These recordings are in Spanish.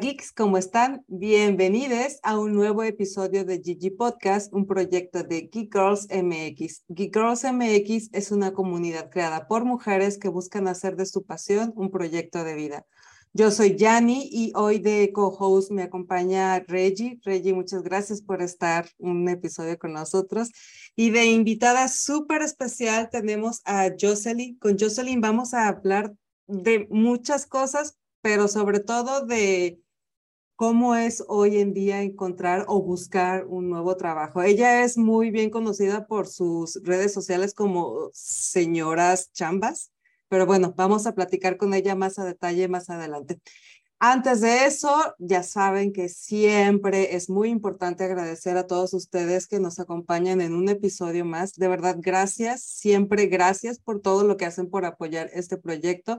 Geeks, ¿cómo están? Bienvenidos a un nuevo episodio de Gigi Podcast, un proyecto de Geek Girls MX. Geek Girls MX es una comunidad creada por mujeres que buscan hacer de su pasión un proyecto de vida. Yo soy Yani y hoy de co-host me acompaña Reggie. Reggie, muchas gracias por estar un episodio con nosotros. Y de invitada súper especial tenemos a Jocelyn. Con Jocelyn vamos a hablar de muchas cosas, pero sobre todo de cómo es hoy en día encontrar o buscar un nuevo trabajo. Ella es muy bien conocida por sus redes sociales como señoras chambas, pero bueno, vamos a platicar con ella más a detalle más adelante. Antes de eso, ya saben que siempre es muy importante agradecer a todos ustedes que nos acompañan en un episodio más. De verdad, gracias, siempre gracias por todo lo que hacen por apoyar este proyecto.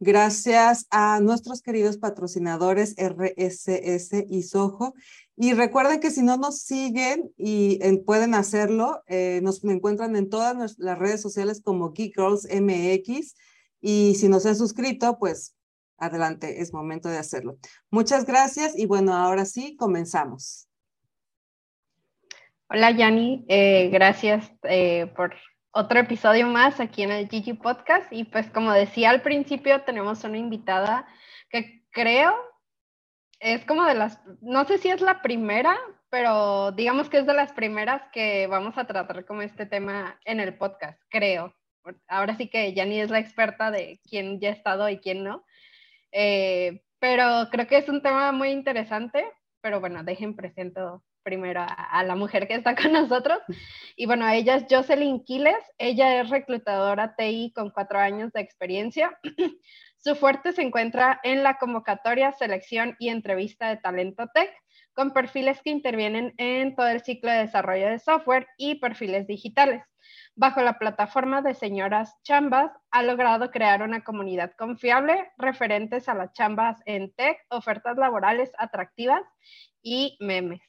Gracias a nuestros queridos patrocinadores RSS y Soho. Y recuerden que si no nos siguen y pueden hacerlo, eh, nos encuentran en todas las redes sociales como Geek Girls MX. Y si no se han suscrito, pues adelante, es momento de hacerlo. Muchas gracias y bueno, ahora sí, comenzamos. Hola Yanni, eh, gracias eh, por otro episodio más aquí en el Gigi Podcast. Y pues como decía al principio, tenemos una invitada que creo es como de las, no sé si es la primera, pero digamos que es de las primeras que vamos a tratar como este tema en el podcast, creo. Ahora sí que Yanni es la experta de quién ya ha estado y quién no. Eh, pero creo que es un tema muy interesante, pero bueno, dejen presento primero a, la mujer que está con nosotros. Y bueno, ella es Jocelyn Quiles, ella es reclutadora TI con cuatro años de experiencia. Su fuerte se encuentra en la convocatoria, selección y entrevista de talento tech, con perfiles que intervienen en todo el ciclo de desarrollo de software y perfiles digitales. Bajo la plataforma de Señoras Chambas, ha logrado crear una comunidad confiable referentes a las chambas en tech, ofertas laborales atractivas y memes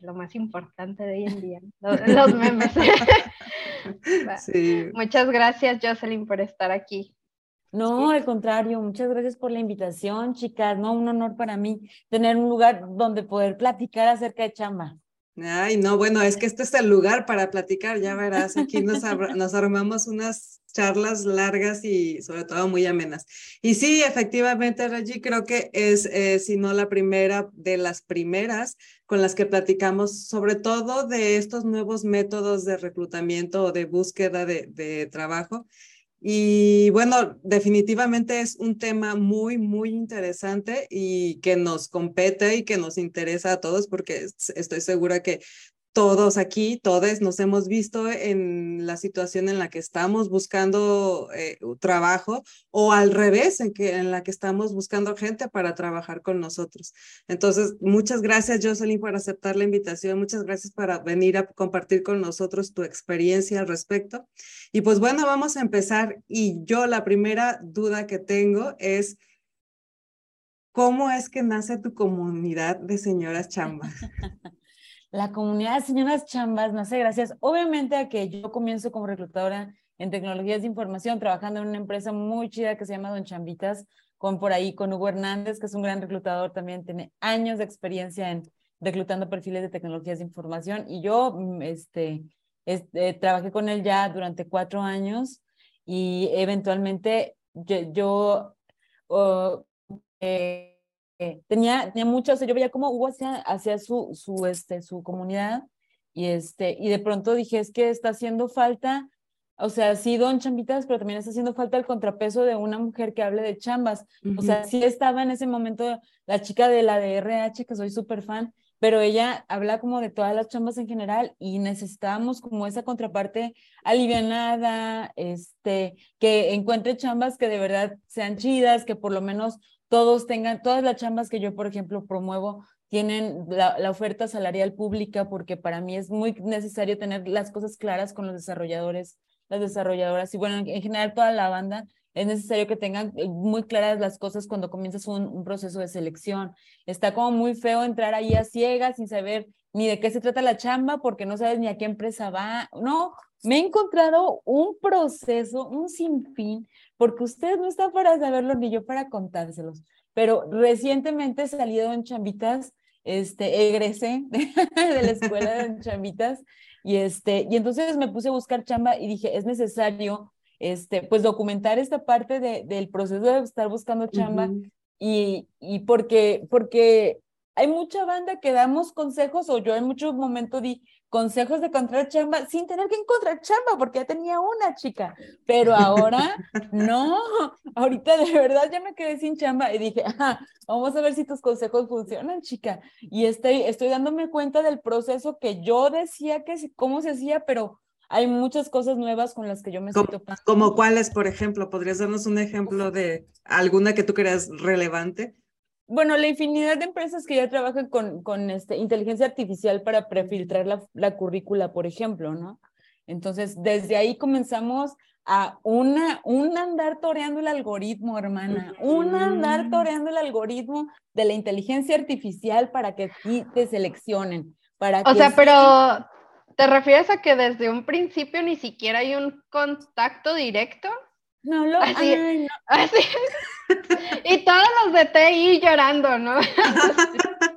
lo más importante de hoy en día, los, memes. Muchas gracias, Jocelyn, por estar aquí. No, al contrario, muchas gracias por la invitación, chicas. No, un honor para mí tener un lugar donde poder platicar acerca de chamba. Ay, no, bueno, es que este es el lugar para platicar, ya verás, aquí nos, nos armamos unas charlas largas y sobre todo muy amenas. Y sí, efectivamente, Reggie, creo que es, eh, si no la primera, de las primeras con las que platicamos, sobre todo de estos nuevos métodos de reclutamiento o de búsqueda de, de trabajo y bueno, definitivamente es un tema muy, muy interesante y que nos compete y que nos interesa a todos porque estoy segura que todos aquí, todos nos hemos visto en la situación en la que estamos buscando eh, trabajo o al revés, en, que, en la que estamos buscando gente para trabajar con nosotros. Entonces, muchas gracias, Jocelyn, por aceptar la invitación. Muchas gracias por venir a compartir con nosotros tu experiencia al respecto. Y pues bueno, vamos a empezar. Y yo la primera duda que tengo es, ¿cómo es que nace tu comunidad de señoras chambas? La comunidad de señoras chambas nace gracias, obviamente, a que yo comienzo como reclutadora en tecnologías de información, trabajando en una empresa muy chida que se llama Don Chambitas, con por ahí con Hugo Hernández, que es un gran reclutador, también tiene años de experiencia en reclutando perfiles de tecnologías de información. Y yo mm, este, este trabajé con él ya durante cuatro años y eventualmente yo, oh, eh, eh, tenía, tenía mucho, o sea, yo veía cómo Hugo hacía, hacía su, su, este, su comunidad y, este, y de pronto dije, es que está haciendo falta, o sea, sí, don chambitas, pero también está haciendo falta el contrapeso de una mujer que hable de chambas. O sea, sí estaba en ese momento la chica de la de RH, que soy súper fan, pero ella habla como de todas las chambas en general y necesitábamos como esa contraparte alivianada, este, que encuentre chambas que de verdad sean chidas, que por lo menos todos tengan, todas las chambas que yo, por ejemplo, promuevo, tienen la, oferta salarial pública porque para mí es muy necesario tener las cosas claras con los desarrolladores, las desarrolladoras y bueno, en, general toda la banda. Es necesario que tengan eh, muy claras las cosas cuando comienzas un, un proceso de selección. Está como muy feo entrar ahí a ciegas sin saber ni de qué se trata la chamba porque no sabes ni a qué empresa va. No, me he encontrado un proceso, un sinfín, porque ustedes no están para saberlo ni yo para contárselos. pero recientemente salí de Don Chambitas, este, egresé de, la escuela de Chambitas y, este, y entonces me puse a buscar chamba y dije, es necesario este, pues documentar esta parte de, del proceso de estar buscando chamba y, y porque, porque hay mucha banda que damos consejos, o yo en muchos momentos di consejos de encontrar chamba sin tener que encontrar chamba, porque ya tenía una chica. Pero ahora, no, ahorita de verdad ya me quedé sin chamba y dije, vamos a ver si tus consejos funcionan, chica. Y estoy, estoy dándome cuenta del proceso que yo decía que cómo se hacía, pero hay muchas cosas nuevas con las que yo me estoy topando. ¿Como cuáles, por ejemplo? ¿Podrías darnos un ejemplo de alguna que tú creas relevante? Bueno, la infinidad de empresas que ya trabajan con, con este, inteligencia artificial para prefiltrar la, la currícula, por ejemplo, ¿no? Entonces, desde ahí comenzamos a una, un andar toreando el algoritmo, hermana, un andar toreando el algoritmo de la inteligencia artificial para que te seleccionen. Para o sea, pero ¿te refieres a que desde un principio ni siquiera hay un contacto directo? No lo así, así. Y todos los de TI llorando, ¿no?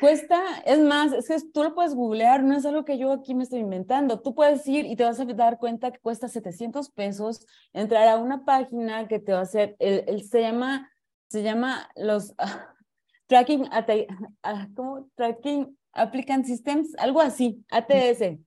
Cuesta, es más, es que tú lo puedes googlear, no es algo que yo aquí me estoy inventando. Tú puedes ir y te vas a dar cuenta que cuesta 700 pesos entrar a una página que te va a hacer, el, se llama, se llama los tracking, uh, ¿cómo? Tracking Applicant Systems, algo así, ATS.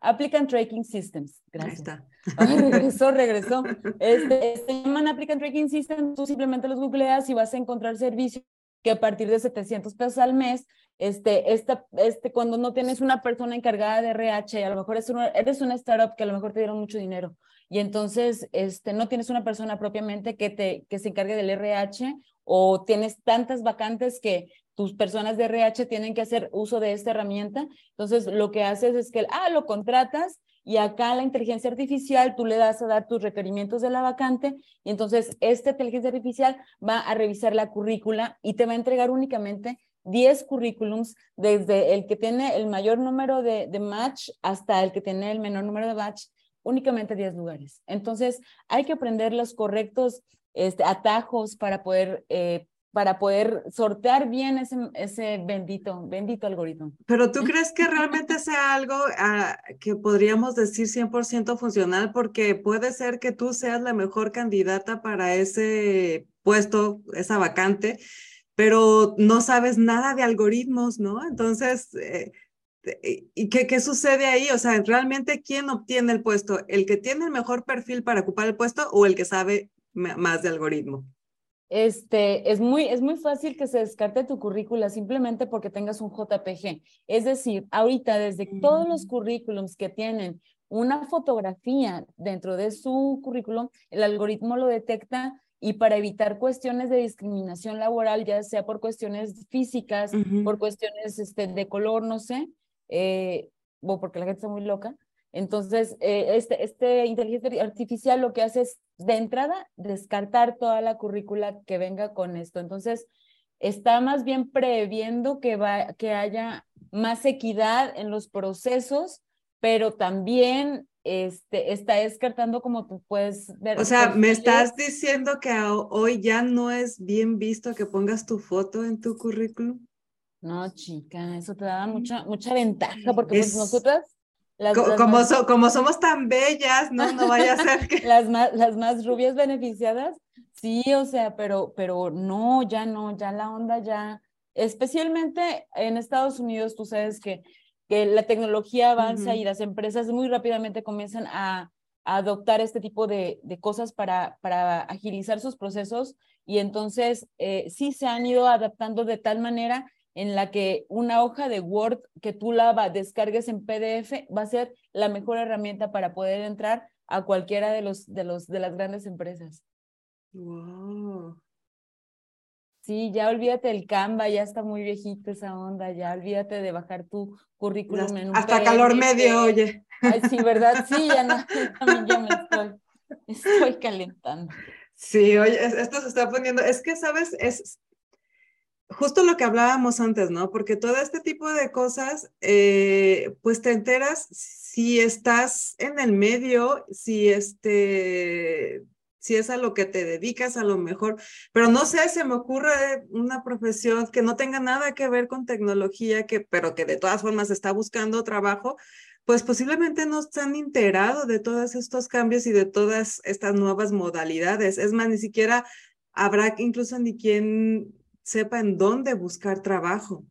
Applicant Tracking Systems. Gracias. Ahí está. regresó, regresó. Este, se llaman Applicant Tracking Systems, tú simplemente los googleas y vas a encontrar servicios que a partir de 700 pesos al mes, este, esta, este, cuando no tienes una persona encargada de RH, a lo mejor es una, eres una startup que a lo mejor te dieron mucho dinero y entonces este, no tienes una persona propiamente que, te, que se encargue del RH o tienes tantas vacantes que tus personas de RH tienen que hacer uso de esta herramienta. Entonces, lo que haces es que, ah, lo contratas y acá la inteligencia artificial, tú le das a dar tus requerimientos de la vacante y entonces esta inteligencia artificial va a revisar la currícula y te va a entregar únicamente 10 currículums, desde el que tiene el mayor número de, match hasta el que tiene el menor número de match, únicamente 10 lugares. Entonces, hay que aprender los correctos este, atajos para poder eh, para poder sortear bien ese, ese bendito, bendito algoritmo. Pero tú crees que realmente sea algo ah, que podríamos decir 100% funcional porque puede ser que tú seas la mejor candidata para ese puesto, esa vacante, pero no sabes nada de algoritmos, ¿no? Entonces, eh, eh, ¿y qué, qué sucede ahí? O sea, ¿realmente quién obtiene el puesto? ¿El que tiene el mejor perfil para ocupar el puesto o el que sabe más de algoritmo? Este, es, muy, es muy fácil que se descarte tu currícula simplemente porque tengas un JPG. Es decir, ahorita desde todos los currículums que tienen una fotografía dentro de su currículum, el algoritmo lo detecta y para evitar cuestiones de discriminación laboral, ya sea por cuestiones físicas, por cuestiones este, de color, no sé, eh, o porque la gente está muy loca, entonces, eh, este, este inteligencia artificial lo que hace es, de entrada, descartar toda la currícula que venga con esto. Entonces, está más bien previendo que, va, que haya más equidad en los procesos, pero también este, está descartando como tú puedes ver. O sea, me estás diciendo que hoy ya no es bien visto que pongas tu foto en tu currículum. No, chica, eso te da mucha, mucha ventaja porque pues, nosotras como, como somos tan bellas, ¿no? No vaya a ser que... las, más, las más rubias beneficiadas, sí, o sea, pero, pero no, ya no, ya la onda ya, especialmente en Estados Unidos, tú sabes que, que la tecnología avanza y las empresas muy rápidamente comienzan a, adoptar este tipo de, de, cosas para, para agilizar sus procesos y entonces eh, sí se han ido adaptando de tal manera en la que una hoja de Word que tú la descargues en PDF va a ser la mejor herramienta para poder entrar a cualquiera de los de los de las grandes empresas. Wow. Sí, ya olvídate del Canva, ya está muy viejito esa onda, ya olvídate de bajar tu currículum en un Hasta calor medio, oye. Ay, sí, ¿verdad? Sí, ya no, también ya me estoy, estoy calentando. Sí, oye, esto se está poniendo, es que, ¿sabes? Es, justo lo que hablábamos antes, ¿no? Porque todo este tipo de cosas, eh, pues te enteras si estás en el medio, si este, si es a lo que te dedicas a lo mejor, pero no sé, se me ocurre una profesión que no tenga nada que ver con tecnología, que, pero que de todas formas está buscando trabajo, pues posiblemente no se han enterado de todos estos cambios y de todas estas nuevas modalidades. Es más, ni siquiera habrá incluso ni quien sepa en dónde buscar trabajo.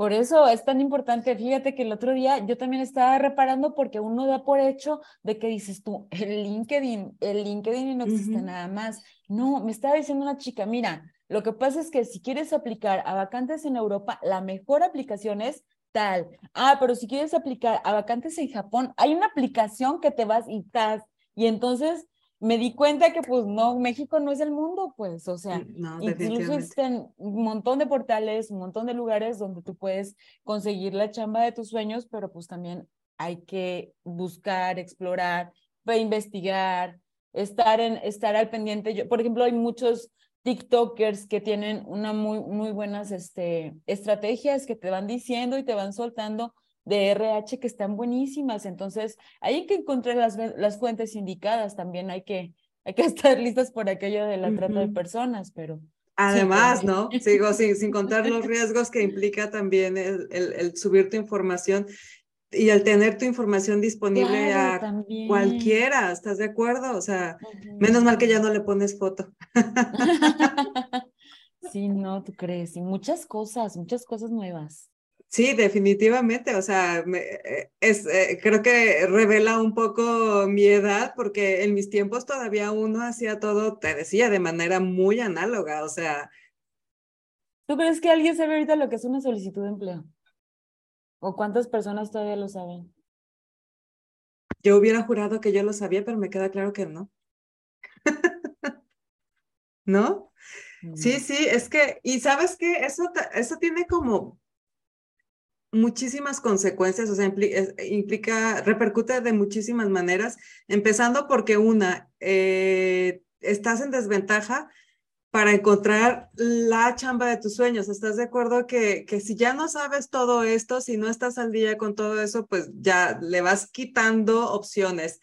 Por eso es tan importante. Fíjate que el otro día yo también estaba reparando porque uno da por hecho de que dices tú, el LinkedIn, el LinkedIn no existe nada más. No, me estaba diciendo una chica, mira, lo que pasa es que si quieres aplicar a vacantes en Europa, la mejor aplicación es tal. Ah, pero si quieres aplicar a vacantes en Japón, hay una aplicación que te vas y estás. Y entonces me di cuenta que pues no, México no es el mundo, pues, o sea, no, incluso existen un montón de portales, un montón de lugares donde tú puedes conseguir la chamba de tus sueños, pero pues también hay que buscar, explorar, investigar, estar, en, estar al pendiente. Yo, por ejemplo, hay muchos TikTokers que tienen una muy, muy buenas este, estrategias que te van diciendo y te van soltando de RH que están buenísimas. Entonces, hay que encontrar las, las fuentes indicadas. También hay que, hay que estar listas por aquello de la trata de personas, pero... Además, ¿no? Sigo sin, sin contar los riesgos que implica también el, el, subir tu información y el tener tu información disponible a cualquiera, ¿estás de acuerdo? O sea, menos mal que ya no le pones foto. sí, no, tú crees, y muchas cosas, muchas cosas nuevas. Sí, definitivamente, o sea, eh, es, eh, creo que revela un poco mi edad, porque en mis tiempos todavía uno hacía todo, te decía, de manera muy análoga, o sea. ¿Tú crees que alguien sabe ahorita lo que es una solicitud de empleo? ¿O cuántas personas todavía lo saben? Yo hubiera jurado que yo lo sabía, pero me queda claro que no. ¿No? Sí, mm. sí, es que, y sabes que eso, eso tiene como muchísimas consecuencias, o sea, implica, repercute de muchísimas maneras, empezando porque una, eh, estás en desventaja para encontrar la chamba de tus sueños. ¿Estás de acuerdo que, que si ya no sabes todo esto, si no estás al día con todo eso, pues ya le vas quitando opciones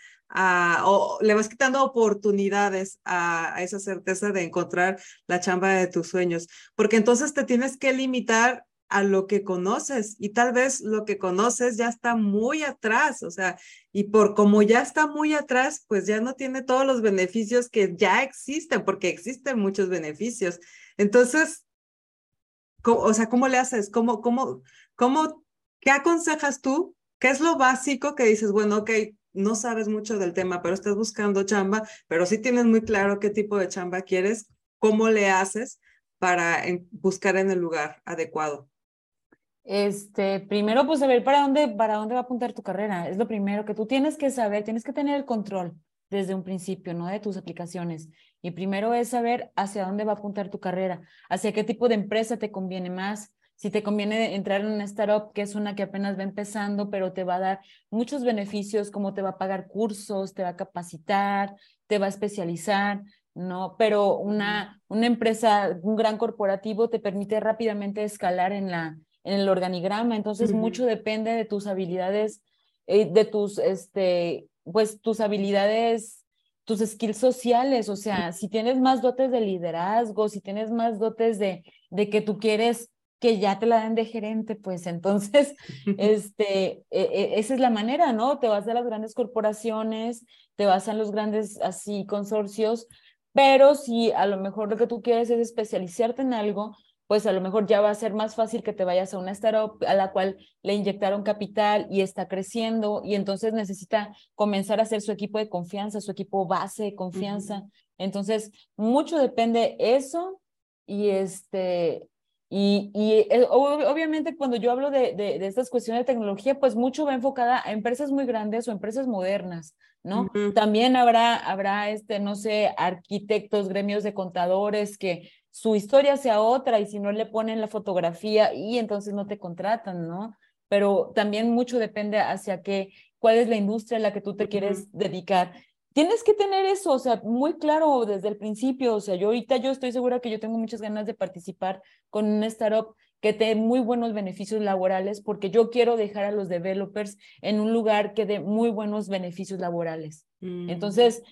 o le vas quitando oportunidades a, a, esa certeza de encontrar la chamba de tus sueños, porque entonces te tienes que limitar a lo que conoces y tal vez lo que conoces ya está muy atrás, o sea, y por como ya está muy atrás, pues ya no tiene todos los beneficios que ya existen, porque existen muchos beneficios. Entonces, o sea, ¿cómo le haces? ¿Cómo, cómo, cómo, qué aconsejas tú? ¿Qué es lo básico que dices, bueno, ok, no sabes mucho del tema, pero estás buscando chamba, pero sí tienes muy claro qué tipo de chamba quieres, cómo le haces para buscar en el lugar adecuado? Este, primero, pues saber para dónde, para dónde va a apuntar tu carrera. Es lo primero que tú tienes que saber, tienes que tener el control desde un principio, ¿no? De tus aplicaciones. Y primero es saber hacia dónde va a apuntar tu carrera, hacia qué tipo de empresa te conviene más. Si te conviene entrar en una startup, que es una que apenas va empezando, pero te va a dar muchos beneficios, como te va a pagar cursos, te va a capacitar, te va a especializar, ¿no? Pero una, una empresa, un gran corporativo te permite rápidamente escalar en la, en el organigrama, entonces mucho depende de tus habilidades, eh, de tus, este, pues tus habilidades, tus skills sociales, o sea, si tienes más dotes de liderazgo, si tienes más dotes de, de que tú quieres que ya te la den de gerente, pues entonces, este, e, e, esa es la manera, ¿no? Te vas a las grandes corporaciones, te vas a los grandes así consorcios, pero si a lo mejor lo que tú quieres es especializarte en algo, pues a lo mejor ya va a ser más fácil que te vayas a una startup a la cual le inyectaron capital y está creciendo y entonces necesita comenzar a hacer su equipo de confianza, su equipo base de confianza. Entonces, mucho depende eso y este y, y eh, obviamente cuando yo hablo de, de, estas cuestiones de tecnología, pues mucho va enfocada a empresas muy grandes o empresas modernas, ¿no? También habrá, habrá, este, no sé, arquitectos, gremios de contadores que su historia sea otra y si no le ponen la fotografía y entonces no te contratan, ¿no? Pero también mucho depende hacia qué, cuál es la industria a la que tú te quieres dedicar. Tienes que tener eso, o sea, muy claro desde el principio, o sea, yo ahorita yo estoy segura que yo tengo muchas ganas de participar con una startup que dé muy buenos beneficios laborales porque yo quiero dejar a los developers en un lugar que dé muy buenos beneficios laborales. Mm. Entonces,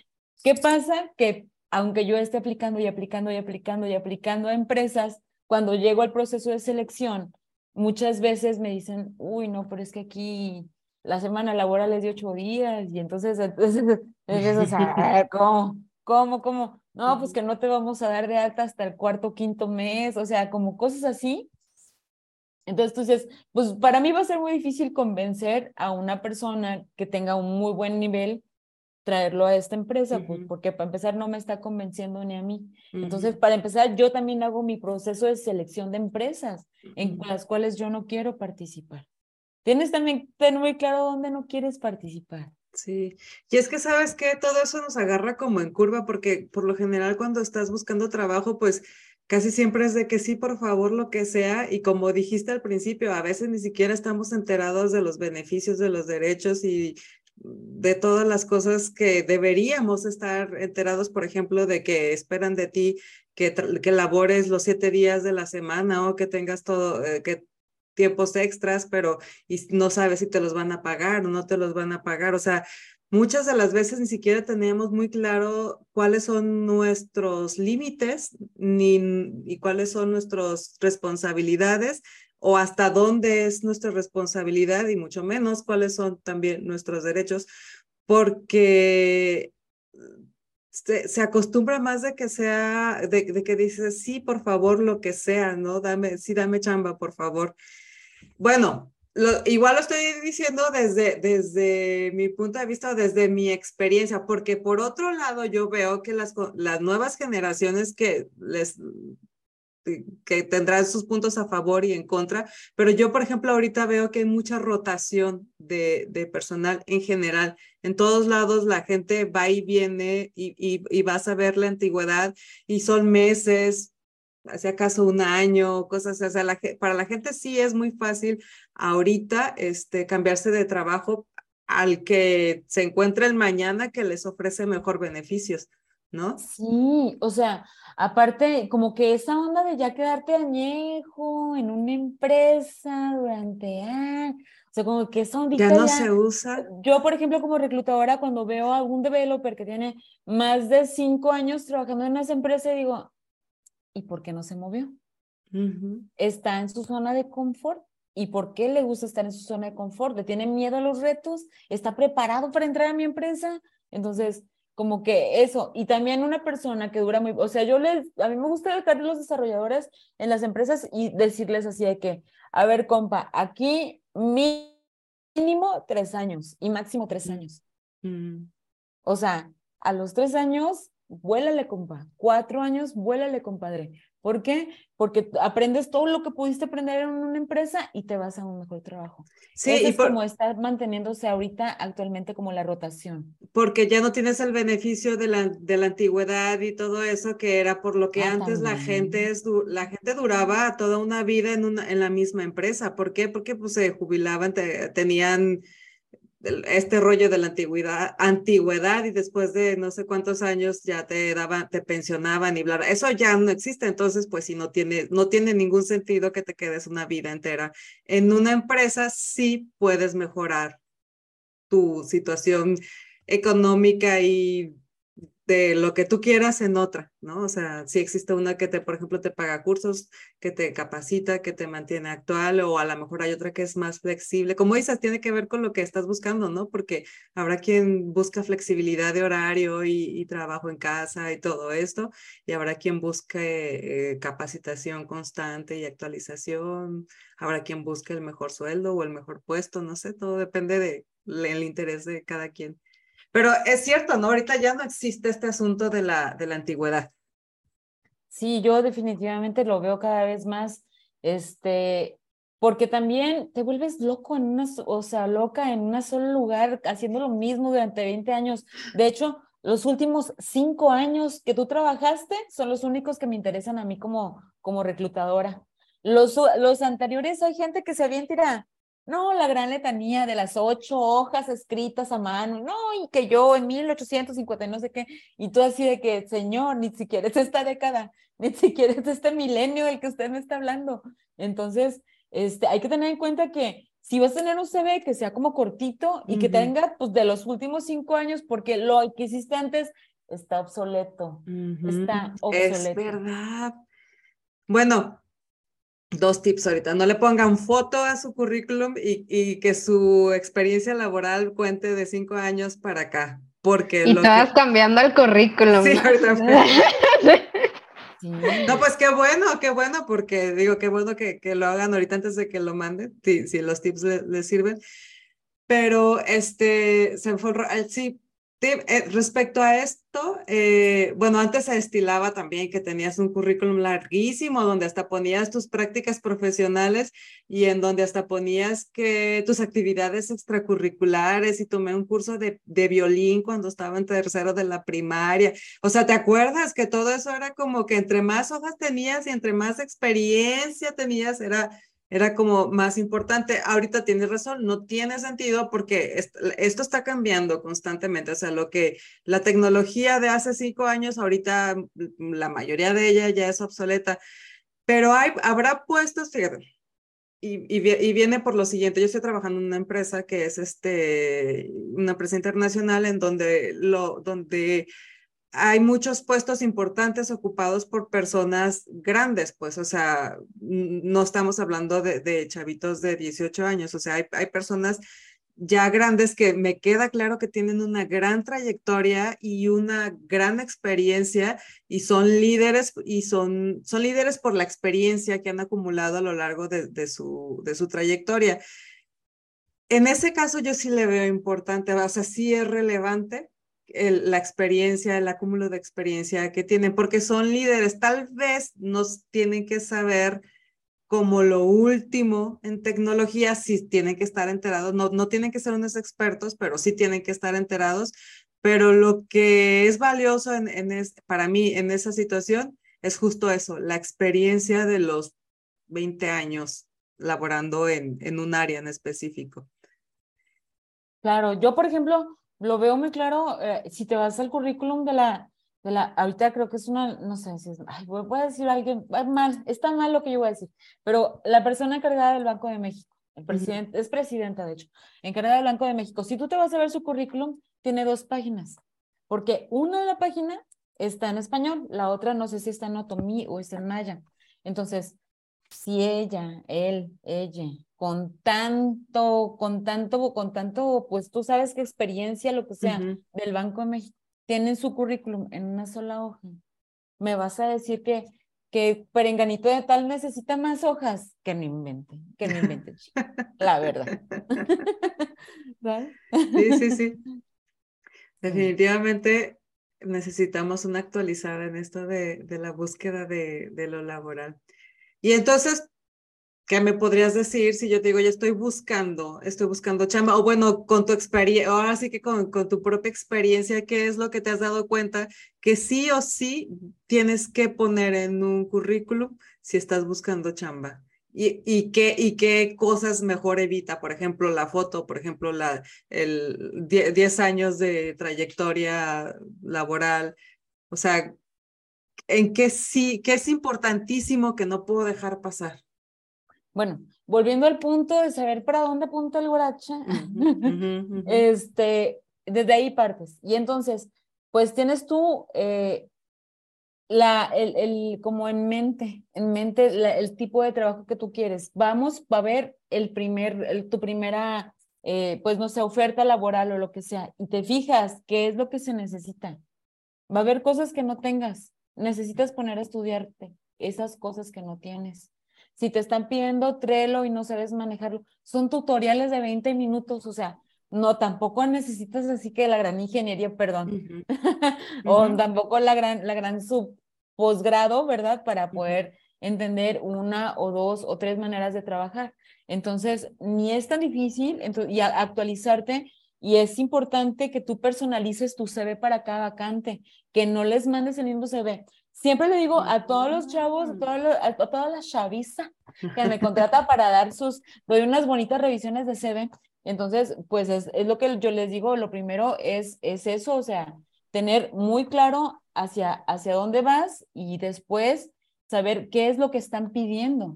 ¿Qué pasa? Que aunque yo esté aplicando y aplicando y aplicando y aplicando a empresas, cuando llego al proceso de selección, muchas veces me dicen, uy, no, pero es que aquí la semana laboral es de ocho días y entonces, entonces, entonces a ¿cómo? ¿Cómo? ¿Cómo? No, pues que no te vamos a dar de alta hasta el cuarto, quinto mes, o sea, como cosas así. Entonces, entonces, pues para mí va a ser muy difícil convencer a una persona que tenga un muy buen nivel traerlo a esta empresa, pues, porque para empezar no me está convenciendo ni a mí. Entonces, para empezar, yo también hago mi proceso de selección de empresas en las cuales yo no quiero participar. Tienes también ten muy claro dónde no quieres participar. Sí, y es que sabes que todo eso nos agarra como en curva porque por lo general cuando estás buscando trabajo, pues casi siempre es de que sí, por favor, lo que sea. Y como dijiste al principio, a veces ni siquiera estamos enterados de los beneficios, de los derechos y de todas las cosas que deberíamos estar enterados, por ejemplo, de que esperan de ti que, que labores los siete días de la semana o que tengas todo, eh, que tiempos extras, pero y no sabes si te los van a pagar o no te los van a pagar. O sea, muchas de las veces ni siquiera teníamos muy claro cuáles son nuestros límites ni y cuáles son nuestras responsabilidades o hasta dónde es nuestra responsabilidad y mucho menos cuáles son también nuestros derechos, porque se, acostumbra más de que sea, de, que dices, sí, por favor, lo que sea, ¿no? Dame, sí, dame chamba, por favor. Bueno, igual lo estoy diciendo desde, desde mi punto de vista, desde mi experiencia, porque por otro lado yo veo que las, las nuevas generaciones que les que tendrán sus puntos a favor y en contra, pero yo, por ejemplo, ahorita veo que hay mucha rotación de, personal en general. En todos lados la gente va y viene y, y, vas a ver la antigüedad y son meses, si acaso un año, cosas así. O sea, para la gente sí es muy fácil ahorita este, cambiarse de trabajo al que se encuentre el mañana que les ofrece mejor beneficios, ¿no? Sí, o sea, aparte, como que esa onda de ya quedarte añejo en una empresa durante años, o sea, como que eso ya no se usa. Yo, por ejemplo, como reclutadora, cuando veo a algún developer que tiene más de cinco años trabajando en esa empresa, digo, ¿Y por qué no se movió? Está en su zona de confort. ¿Y por qué le gusta estar en su zona de confort? ¿Le tiene miedo a los retos? ¿Está preparado para entrar a mi empresa? Entonces, como que eso. Y también una persona que dura muy, o sea, yo les, a mí me gusta dejar a los desarrolladores en las empresas y decirles así de que, a ver, compa, aquí mínimo tres años y máximo tres años. Mm. O sea, a los tres años vuélale, compa. Cuatro años, vuélale, compadre. ¿Por qué? Porque aprendes todo lo que pudiste aprender en una empresa y te vas a un mejor trabajo. Sí, y es como está manteniéndose ahorita actualmente como la rotación. Porque ya no tienes el beneficio de la, de la antigüedad y todo eso que era por lo que ah, antes la gente, es, la gente duraba toda una vida en, una, en la misma empresa. ¿Por qué? Porque pues se jubilaban, tenían este rollo de la antigüedad, antigüedad y después de no sé cuántos años ya te daban, te pensionaban y bla. Eso ya no existe, entonces pues si no tiene, no tiene ningún sentido que te quedes una vida entera. En una empresa sí puedes mejorar tu situación económica y de lo que tú quieras en otra, ¿no? O sea, si existe una que te, por ejemplo, te paga cursos, que te capacita, que te mantiene actual, o a lo mejor hay otra que es más flexible. Como dices, tiene que ver con lo que estás buscando, ¿no? Porque habrá quien busca flexibilidad de horario y, trabajo en casa y todo esto, y habrá quien busque eh, capacitación constante y actualización, habrá quien busque el mejor sueldo o el mejor puesto, no sé, todo depende del interés de cada quien. Pero es cierto, ¿no? Ahorita ya no existe este asunto de la, de la antigüedad. Sí, yo definitivamente lo veo cada vez más, este, porque también te vuelves loco en una, o sea, loca en un solo lugar, haciendo lo mismo durante 20 años. De hecho, los últimos cinco años que tú trabajaste son los únicos que me interesan a mí como, como reclutadora. Los, los anteriores hay gente que se avienta no, la gran letanía de las ocho hojas escritas a mano, no, y que yo en 1850 no sé qué, y tú así de que, señor, ni siquiera es esta década, ni siquiera es este milenio del que usted me está hablando. Entonces, este, hay que tener en cuenta que si vas a tener un CV que sea como cortito y que tenga, pues, de los últimos cinco años, porque lo que hiciste antes está obsoleto. Está obsoleto. Es verdad. Bueno, dos tips ahorita. No le pongan foto a su currículum y, y que su experiencia laboral cuente de cinco años para acá. Porque y estabas cambiando el currículum. Sí, ahorita. No, pues qué bueno, qué bueno, porque digo, qué bueno que, que lo hagan ahorita antes de que lo manden, si, si los tips les le sirven. Pero este, se fue, sí, eh, respecto a esto, eh, bueno, antes se estilaba también que tenías un currículum larguísimo donde hasta ponías tus prácticas profesionales y en donde hasta ponías que tus actividades extracurriculares y tomé un curso de, de violín cuando estaba en tercero de la primaria. O sea, ¿te acuerdas que todo eso era como que entre más hojas tenías y entre más experiencia tenías, era era como más importante. Ahorita tienes razón, no tiene sentido porque esto está cambiando constantemente. O sea, lo que la tecnología de hace cinco años, ahorita mm, la mayoría de ella ya es obsoleta. Pero hay, habrá puestos, fíjate, y, y, viene por lo siguiente, yo estoy trabajando en una empresa que es este, una empresa internacional en donde, lo, donde hay muchos puestos importantes ocupados por personas grandes, pues, o sea, no estamos hablando de, chavitos de 18 años, o sea, hay, hay, personas ya grandes que me queda claro que tienen una gran trayectoria y una gran experiencia y son líderes y son, son líderes por la experiencia que han acumulado a lo largo de, de su, de su trayectoria. En ese caso yo sí le veo importante, o sea, sí es relevante la experiencia, el acúmulo de experiencia que tienen, porque son líderes, tal vez nos tienen que saber como lo último en tecnología, si tienen que estar enterados, no, no tienen que ser unos expertos, pero sí tienen que estar enterados, pero lo que es valioso en, en para mí en esa situación es justo eso, la experiencia de los 20 años laborando en, en un área en específico. Claro, yo por ejemplo, lo veo muy claro, eh, si te vas al currículum de la, de la, ahorita creo que es una, no sé si es, ay, voy, a decir a alguien, mal, está mal lo que yo voy a decir, pero la persona encargada del Banco de México, el presidente, es presidenta de hecho, encargada del Banco de México, si tú te vas a ver su currículum, tiene dos páginas, porque una de la página está en español, la otra no sé si está en otomí o está en maya. Entonces, si ella, él, ella con tanto, con tanto, con tanto, pues tú sabes qué experiencia, lo que sea, del Banco de México, tienen su currículum en una sola hoja. Me vas a decir que, que Perenganito de tal necesita más hojas, que no invente, que no invente, la verdad. sí, sí, sí. Definitivamente necesitamos una actualizada en esto de, de la búsqueda de, de lo laboral. Y entonces, ¿Qué me podrías decir si yo te digo, ya estoy buscando, estoy buscando chamba? O bueno, con tu experiencia, ahora sí que con, con, tu propia experiencia, ¿qué es lo que te has dado cuenta que sí o sí tienes que poner en un currículum si estás buscando chamba? ¿Y, y, qué, y qué cosas mejor evita? Por ejemplo, la foto, por ejemplo, la, el 10 años de trayectoria laboral. O sea, ¿en qué sí, qué es importantísimo que no puedo dejar pasar? Bueno, volviendo al punto de saber para dónde apunta el guaracha, este, desde ahí partes. Y entonces, pues tienes tú eh, la, el, el, como en mente, en mente el tipo de trabajo que tú quieres. Vamos a ver el primer, tu primera, eh, pues no sé, oferta laboral o lo que sea, y te fijas qué es lo que se necesita. Va a haber cosas que no tengas. Necesitas poner a estudiarte esas cosas que no tienes. Si te están pidiendo Trello y no sabes manejarlo, son tutoriales de 20 minutos, o sea, no, tampoco necesitas así que la gran ingeniería, perdón, o tampoco la gran, la gran sub posgrado, ¿verdad? Para poder entender una o dos o tres maneras de trabajar. Entonces, ni es tan difícil y actualizarte y es importante que tú personalices tu CV para cada vacante, que no les mandes el mismo CV. Siempre le digo a todos los chavos, a, a, toda la chaviza que me contrata para dar sus, doy unas bonitas revisiones de CV. Entonces, pues es, es, lo que yo les digo, lo primero es, es eso, o sea, tener muy claro hacia, hacia dónde vas y después saber qué es lo que están pidiendo.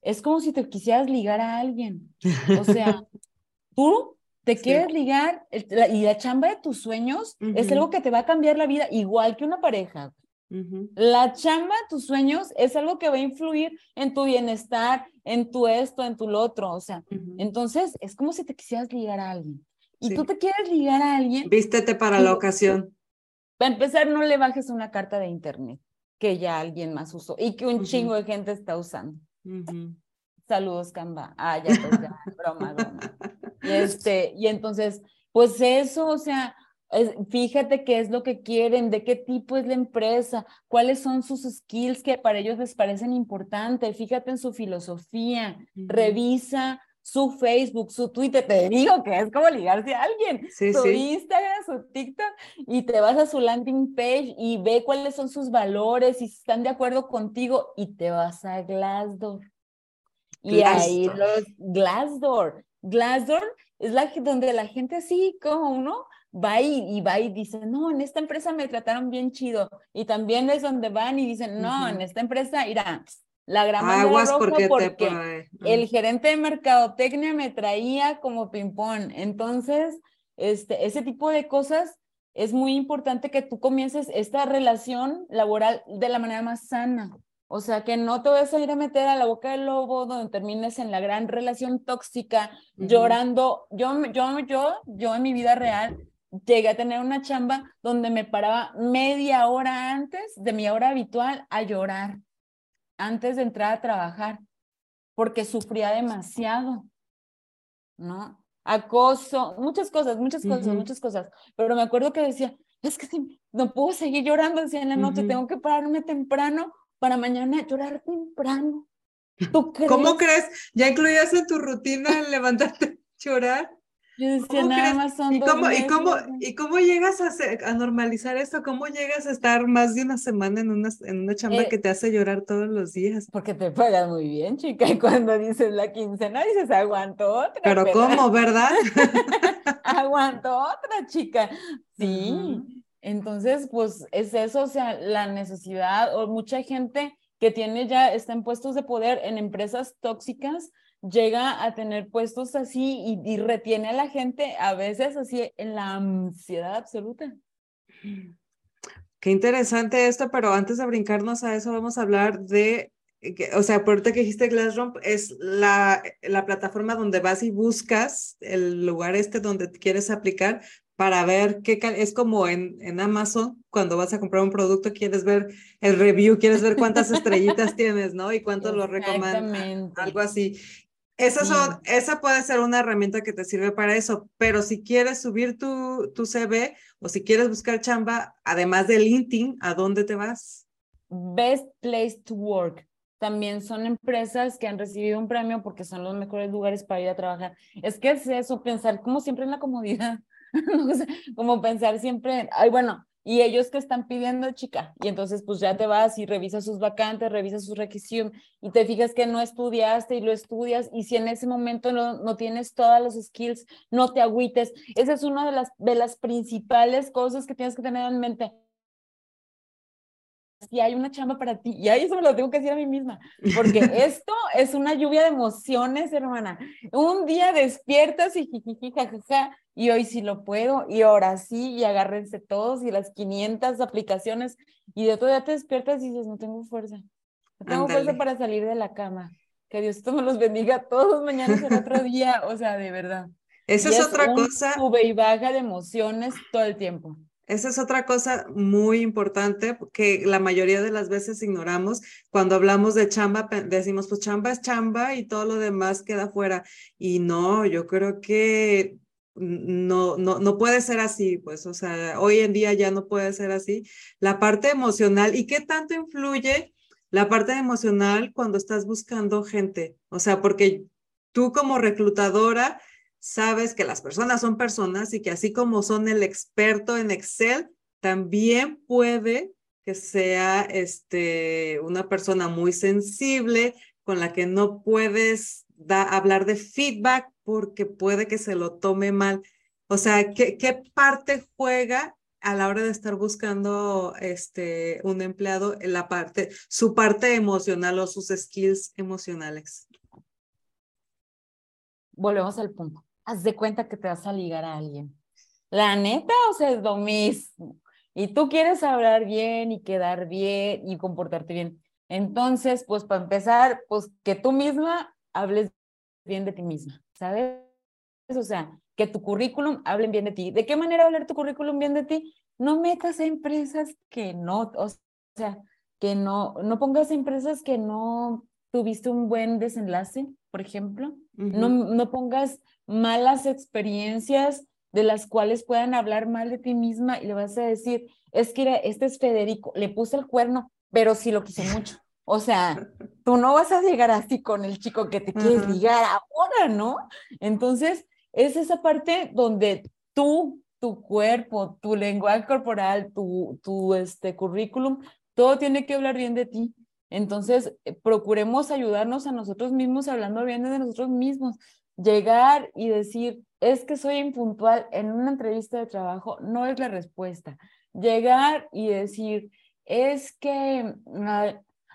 Es como si te quisieras ligar a alguien. O sea, tú Te quieres ligar y la chamba de tus sueños es algo que te va a cambiar la vida, igual que una pareja. La chamba tus sueños es algo que va a influir en tu bienestar, en tu esto, en tu lo otro. O sea, entonces es como si te quisieras ligar a alguien. Y tú te quieres ligar a alguien. Vístete para la ocasión. Para empezar, no le bajes una carta de internet que ya alguien más usó y que un chingo de gente está usando. Saludos, Canva. Ah, ya, pues ya, broma, broma. Y, este, y entonces, pues eso, o sea, fíjate qué es lo que quieren, de qué tipo es la empresa, cuáles son sus skills que para ellos les parecen importantes, fíjate en su filosofía, revisa su Facebook, su Twitter, te digo que es como ligarse a alguien, su Instagram, su TikTok, y te vas a su landing page y ve cuáles son sus valores, si están de acuerdo contigo, y te vas a Glassdoor. Y ahí los Glassdoor. Glassdoor es la donde la gente así como uno va y, y, va y dice, no, en esta empresa me trataron bien chido. Y también es donde van y dicen, no, en esta empresa, irá, la gran Aguas porque, porque el gerente de mercadotecnia me traía como ping-pong. Entonces, este, ese tipo de cosas es muy importante que tú comiences esta relación laboral de la manera más sana. O sea, que no te vas a ir a meter a la boca del lobo donde termines en la gran relación tóxica, llorando. Yo, yo, yo, yo en mi vida real llegué a tener una chamba donde me paraba media hora antes de mi hora habitual a llorar antes de entrar a trabajar, porque sufría demasiado, ¿no? Acoso, muchas cosas, muchas cosas, muchas cosas. Pero me acuerdo que decía, es que si, no puedo seguir llorando, decía en la noche, tengo que pararme temprano para mañana llorar temprano. ¿Tú crees? ¿Cómo crees? ¿Ya incluías en tu rutina levantarte llorar? Yo decía, nada más son ¿Y cómo, ¿y cómo, ¿Y cómo llegas a, a, normalizar esto? ¿Cómo llegas a estar más de una semana en una, en una chamba eh, que te hace llorar todos los días? Porque te pagan muy bien, chica, y cuando dices la quincena dices, aguanto otra. Pero ¿cómo, verdad? aguanto otra, chica. Sí, entonces, pues es eso, o sea, la necesidad, o mucha gente que tiene ya, está en puestos de poder en empresas tóxicas, llega a tener puestos así y, retiene a la gente a veces así en la ansiedad absoluta. Qué interesante esto, pero antes de brincarnos a eso, vamos a hablar de, o sea, por ahorita que dijiste Glassroom, es la, la plataforma donde vas y buscas el lugar este donde quieres aplicar para ver qué es como en, en Amazon, cuando vas a comprar un producto, quieres ver el review, quieres ver cuántas estrellitas tienes, ¿no? Y cuánto lo recomiendan, algo así. Esa, son, esa puede ser una herramienta que te sirve para eso, pero si quieres subir tu, tu CV o si quieres buscar chamba, además de LinkedIn, ¿a dónde te vas? Best Place to Work. También son empresas que han recibido un premio porque son los mejores lugares para ir a trabajar. Es que es eso, pensar como siempre en la comodidad, como pensar siempre, ay, bueno, y ellos que están pidiendo, chica, y entonces pues ya te vas y revisas sus vacantes, revisas sus requisitos y te fijas que no estudiaste y lo estudias y si en ese momento no, no tienes todas los skills, no te agüites. Esa es una de las, de las principales cosas que tienes que tener en mente si hay una chamba para ti. Y ahí eso me lo tengo que decir a mí misma, porque esto es una lluvia de emociones, hermana. Un día despiertas y jajaja, y hoy sí lo puedo, y ahora sí, y agárrense todos, y las 500 aplicaciones, y de otro día te despiertas y dices, no tengo fuerza. No tengo fuerza para salir de la cama. Que Diosito me los bendiga todos, mañana es el otro día, o sea, de verdad. Esa es, otra cosa. Sube y baja de emociones todo el tiempo. Esa es otra cosa muy importante que la mayoría de las veces ignoramos. Cuando hablamos de chamba, decimos, pues chamba es chamba y todo lo demás queda fuera. Y no, yo creo que no, no, no puede ser así, pues, o sea, hoy en día ya no puede ser así. La parte emocional, ¿y qué tanto influye la parte emocional cuando estás buscando gente? O sea, porque tú como reclutadora sabes que las personas son personas y que así como son el experto en Excel, también puede que sea este, una persona muy sensible con la que no puedes hablar de feedback porque puede que se lo tome mal. O sea, ¿qué, parte juega a la hora de estar buscando este, un empleado la parte, su parte emocional o sus skills emocionales? Volvemos al punto haz de cuenta que te vas a ligar a alguien. La neta, o sea, es lo mismo. Y tú quieres hablar bien y quedar bien y comportarte bien. Entonces, pues para empezar, pues que tú misma hables bien de ti misma, ¿sabes? O sea, que tu currículum hablen bien de ti. ¿De qué manera hablar tu currículum bien de ti? No metas a empresas que no, o sea, que no, no pongas empresas que no tuviste un buen desenlace, por ejemplo. no, no pongas malas experiencias de las cuales puedan hablar mal de ti misma y le vas a decir, es que este es Federico, le puse el cuerno, pero sí lo quise mucho. O sea, tú no vas a llegar así con el chico que te quieres ligar ahora, ¿no? Entonces, es esa parte donde tú, tu cuerpo, tu lenguaje corporal, tu, tu este, currículum, todo tiene que hablar bien de ti. Entonces, eh, procuremos ayudarnos a nosotros mismos hablando bien de nosotros mismos. Llegar y decir, es que soy impuntual en una entrevista de trabajo, no es la respuesta. Llegar y decir, es que,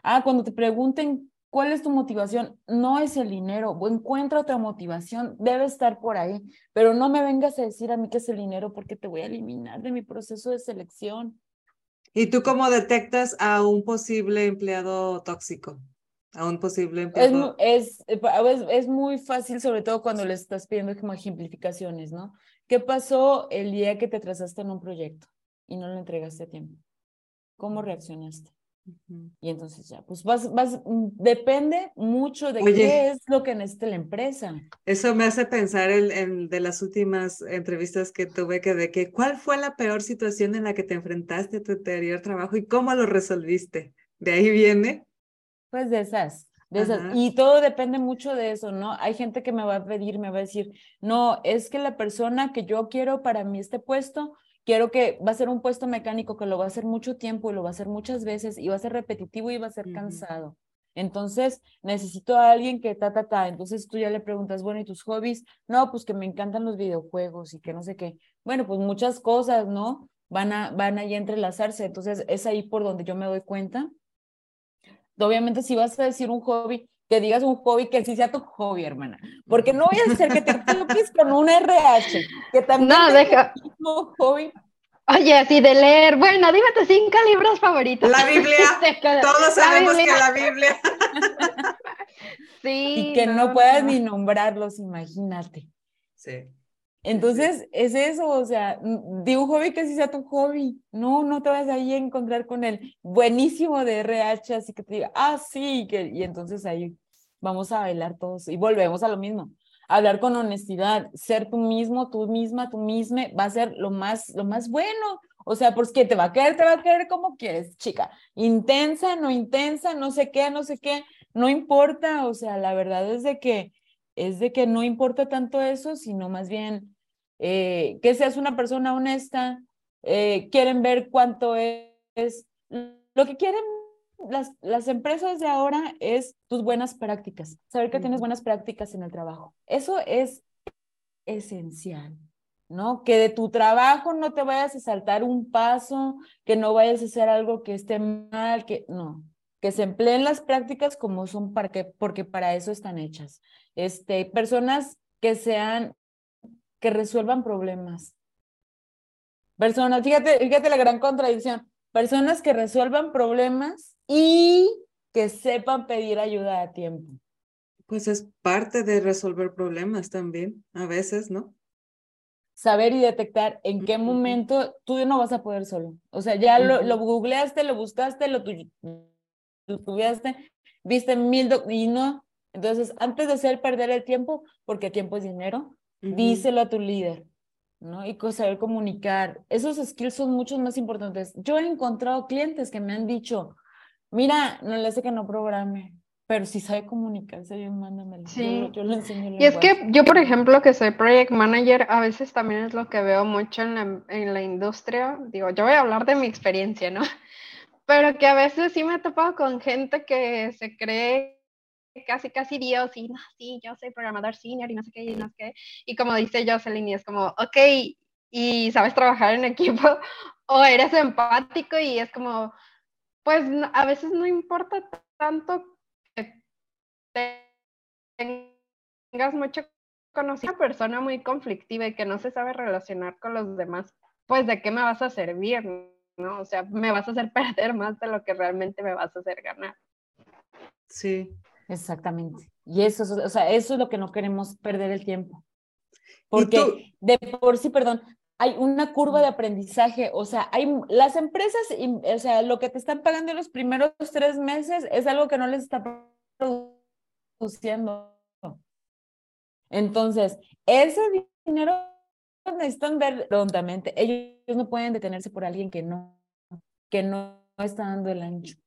ah, cuando te pregunten cuál es tu motivación, no es el dinero, encuentra otra motivación, debe estar por ahí, pero no me vengas a decir a mí que es el dinero porque te voy a eliminar de mi proceso de selección. ¿Y tú cómo detectas a un posible empleado tóxico? A un posible empleado. Es, es, es, es muy fácil, sobre todo cuando le estás pidiendo como ejemplificaciones, ¿no? ¿Qué pasó el día que te atrasaste en un proyecto y no lo entregaste a tiempo? ¿Cómo reaccionaste? Y entonces ya, pues vas, vas, mm, depende mucho de qué es lo que necesita la empresa. Eso me hace pensar en, de las últimas entrevistas que tuve, que de que cuál fue la peor situación en la que te enfrentaste a tu anterior trabajo y cómo lo resolviste. ¿De ahí viene? Pues de esas, de esas. Y todo depende mucho de eso, ¿no? Hay gente que me va a pedir, me va a decir, no, es que la persona que yo quiero para mí este puesto quiero que va a ser un puesto mecánico que lo va a hacer mucho tiempo y lo va a hacer muchas veces y va a ser repetitivo y va a ser cansado. Entonces, necesito a alguien que ta, ta, ta. Entonces tú ya le preguntas, bueno, ¿y tus hobbies? No, pues que me encantan los videojuegos y que no sé qué. Bueno, pues muchas cosas, ¿no? Van a, van a entrelazarse. Entonces, es ahí por donde yo me doy cuenta. Obviamente, si vas a decir un hobby, que digas un hobby que sí sea tu hobby, hermana. Porque no voy a hacer que te topes con un RH, que también no, deja. un hobby. Oye, así de leer, bueno, dime tus cinco libros favoritos. La Biblia, todos sabemos que la Biblia. sí. Y que no, puedas ni nombrarlos, imagínate. Sí. Entonces, es eso, o sea, de un hobby que sí sea tu hobby. No, no te vas ahí a encontrar con el buenísimo de RH, así que te diga, ah, sí, que, y entonces ahí vamos a bailar todos y volvemos a lo mismo. Hablar con honestidad, ser tú mismo, tú misma, tú misma, va a ser lo más, lo más bueno. O sea, pues que te va a querer, te va a querer como quieres, chica. Intensa, no intensa, no sé qué, no sé qué, no importa. O sea, la verdad es de que, es de que no importa tanto eso, sino más bien eh, que seas una persona honesta, eh, quieren ver cuánto es, lo que quieren las, las empresas de ahora es tus buenas prácticas, saber que tienes buenas prácticas en el trabajo. Eso es esencial, ¿no? Que de tu trabajo no te vayas a saltar un paso, que no vayas a hacer algo que esté mal, que no, que se empleen las prácticas como son para que, porque para eso están hechas. Este, personas que sean, que resuelvan problemas. Personas, fíjate, fíjate la gran contradicción, personas que resuelvan problemas y que sepan pedir ayuda a tiempo. Pues es parte de resolver problemas también, a veces, ¿no? Saber y detectar en qué momento tú no vas a poder solo. O sea, ya lo, lo, googleaste, lo buscaste, lo, tuviste, viste mil y no. Entonces, antes de hacer perder el tiempo, porque tiempo es dinero, díselo a tu líder, ¿no? Y saber comunicar. Esos skills son muchos más importantes. Yo he encontrado clientes que me han dicho, Mira, no le hace que no programe, pero si sabe comunicarse bien, mándamelo. Sí. Yo, lo enseño. Y es que yo, por ejemplo, que soy project manager, a veces también es lo que veo mucho en la, en la industria. Digo, yo voy a hablar de mi experiencia, ¿no? Pero que a veces sí me he topado con gente que se cree casi casi Dios y no, sí, yo soy programador senior y no sé qué y no sé qué. Y como dice Jocelyn, y es como, ok, y sabes trabajar en equipo o eres empático y es como, pues a veces no importa tanto que tengas mucho a una persona muy conflictiva y que no se sabe relacionar con los demás, pues de qué me vas a servir, ¿no? O sea, me vas a hacer perder más de lo que realmente me vas a hacer ganar. Sí. Exactamente. Y eso, o sea, eso es lo que no queremos perder el tiempo. Porque de por sí, perdón, hay una curva de aprendizaje, o sea, hay las empresas, o sea, lo que te están pagando en los primeros tres meses es algo que no les está produciendo. Entonces, ese dinero necesitan ver prontamente. Ellos no pueden detenerse por alguien que no, que no está dando el ancho.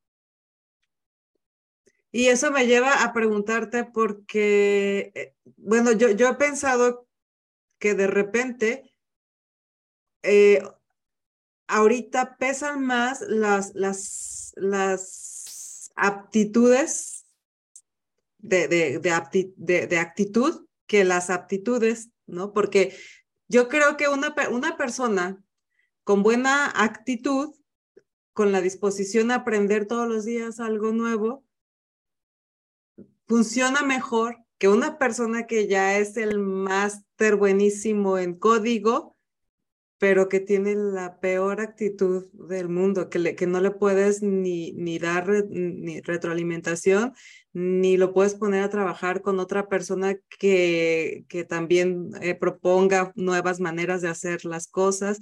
Y eso me lleva a preguntarte porque, eh, bueno, yo, yo he pensado que de repente, eh, ahorita pesan más las, las, las aptitudes de, de, de, de, actitud que las aptitudes, ¿no? Porque yo creo que una, una persona con buena actitud, con la disposición a aprender todos los días algo nuevo, funciona mejor que una persona que ya es el máster buenísimo en código, pero que tiene la peor actitud del mundo, que, le, que no le puedes ni, ni dar ni retroalimentación, ni lo puedes poner a trabajar con otra persona que, que también eh, proponga nuevas maneras de hacer las cosas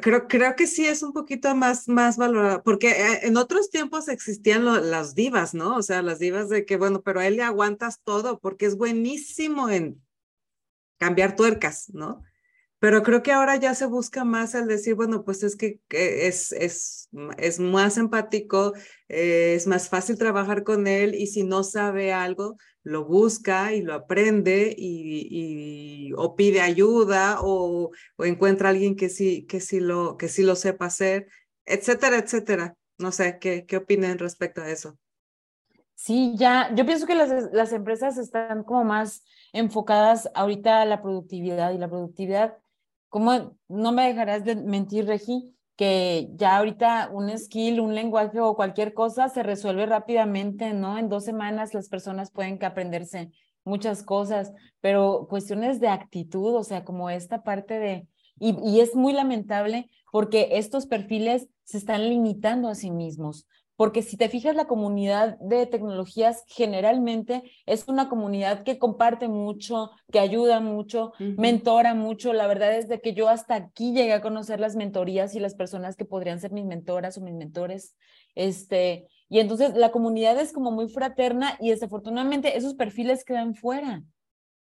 creo, creo, que sí es un poquito más, más valorado, porque eh, en otros tiempos existían las divas, ¿no? O sea, las divas de que, bueno, pero a él le aguantas todo porque es buenísimo en cambiar tuercas, ¿no? Pero creo que ahora ya se busca más el decir, bueno, pues es que es, es, es más empático, eh, es más fácil trabajar con él y si no sabe algo, lo busca y lo aprende y, o pide ayuda o, o, encuentra a alguien que sí, que, sí lo, que sí lo sepa hacer, etcétera, etcétera. No sé, ¿qué, qué opinan respecto a eso? Sí, ya, yo pienso que las, las empresas están como más enfocadas ahorita a la productividad y la productividad, como no me dejarás de mentir, Regi, que ya ahorita un skill, un lenguaje o cualquier cosa se resuelve rápidamente, ¿no? En dos semanas las personas pueden aprenderse muchas cosas, pero cuestiones de actitud, o sea, como esta parte de, y, y es muy lamentable porque estos perfiles se están limitando a sí mismos porque si te fijas, la comunidad de tecnologías generalmente es una comunidad que comparte mucho, que ayuda mucho, mentora mucho. La verdad es de que yo hasta aquí llegué a conocer las mentorías y las personas que podrían ser mis mentoras o mis mentores. Este, y entonces la comunidad es como muy fraterna y desafortunadamente esos perfiles quedan fuera.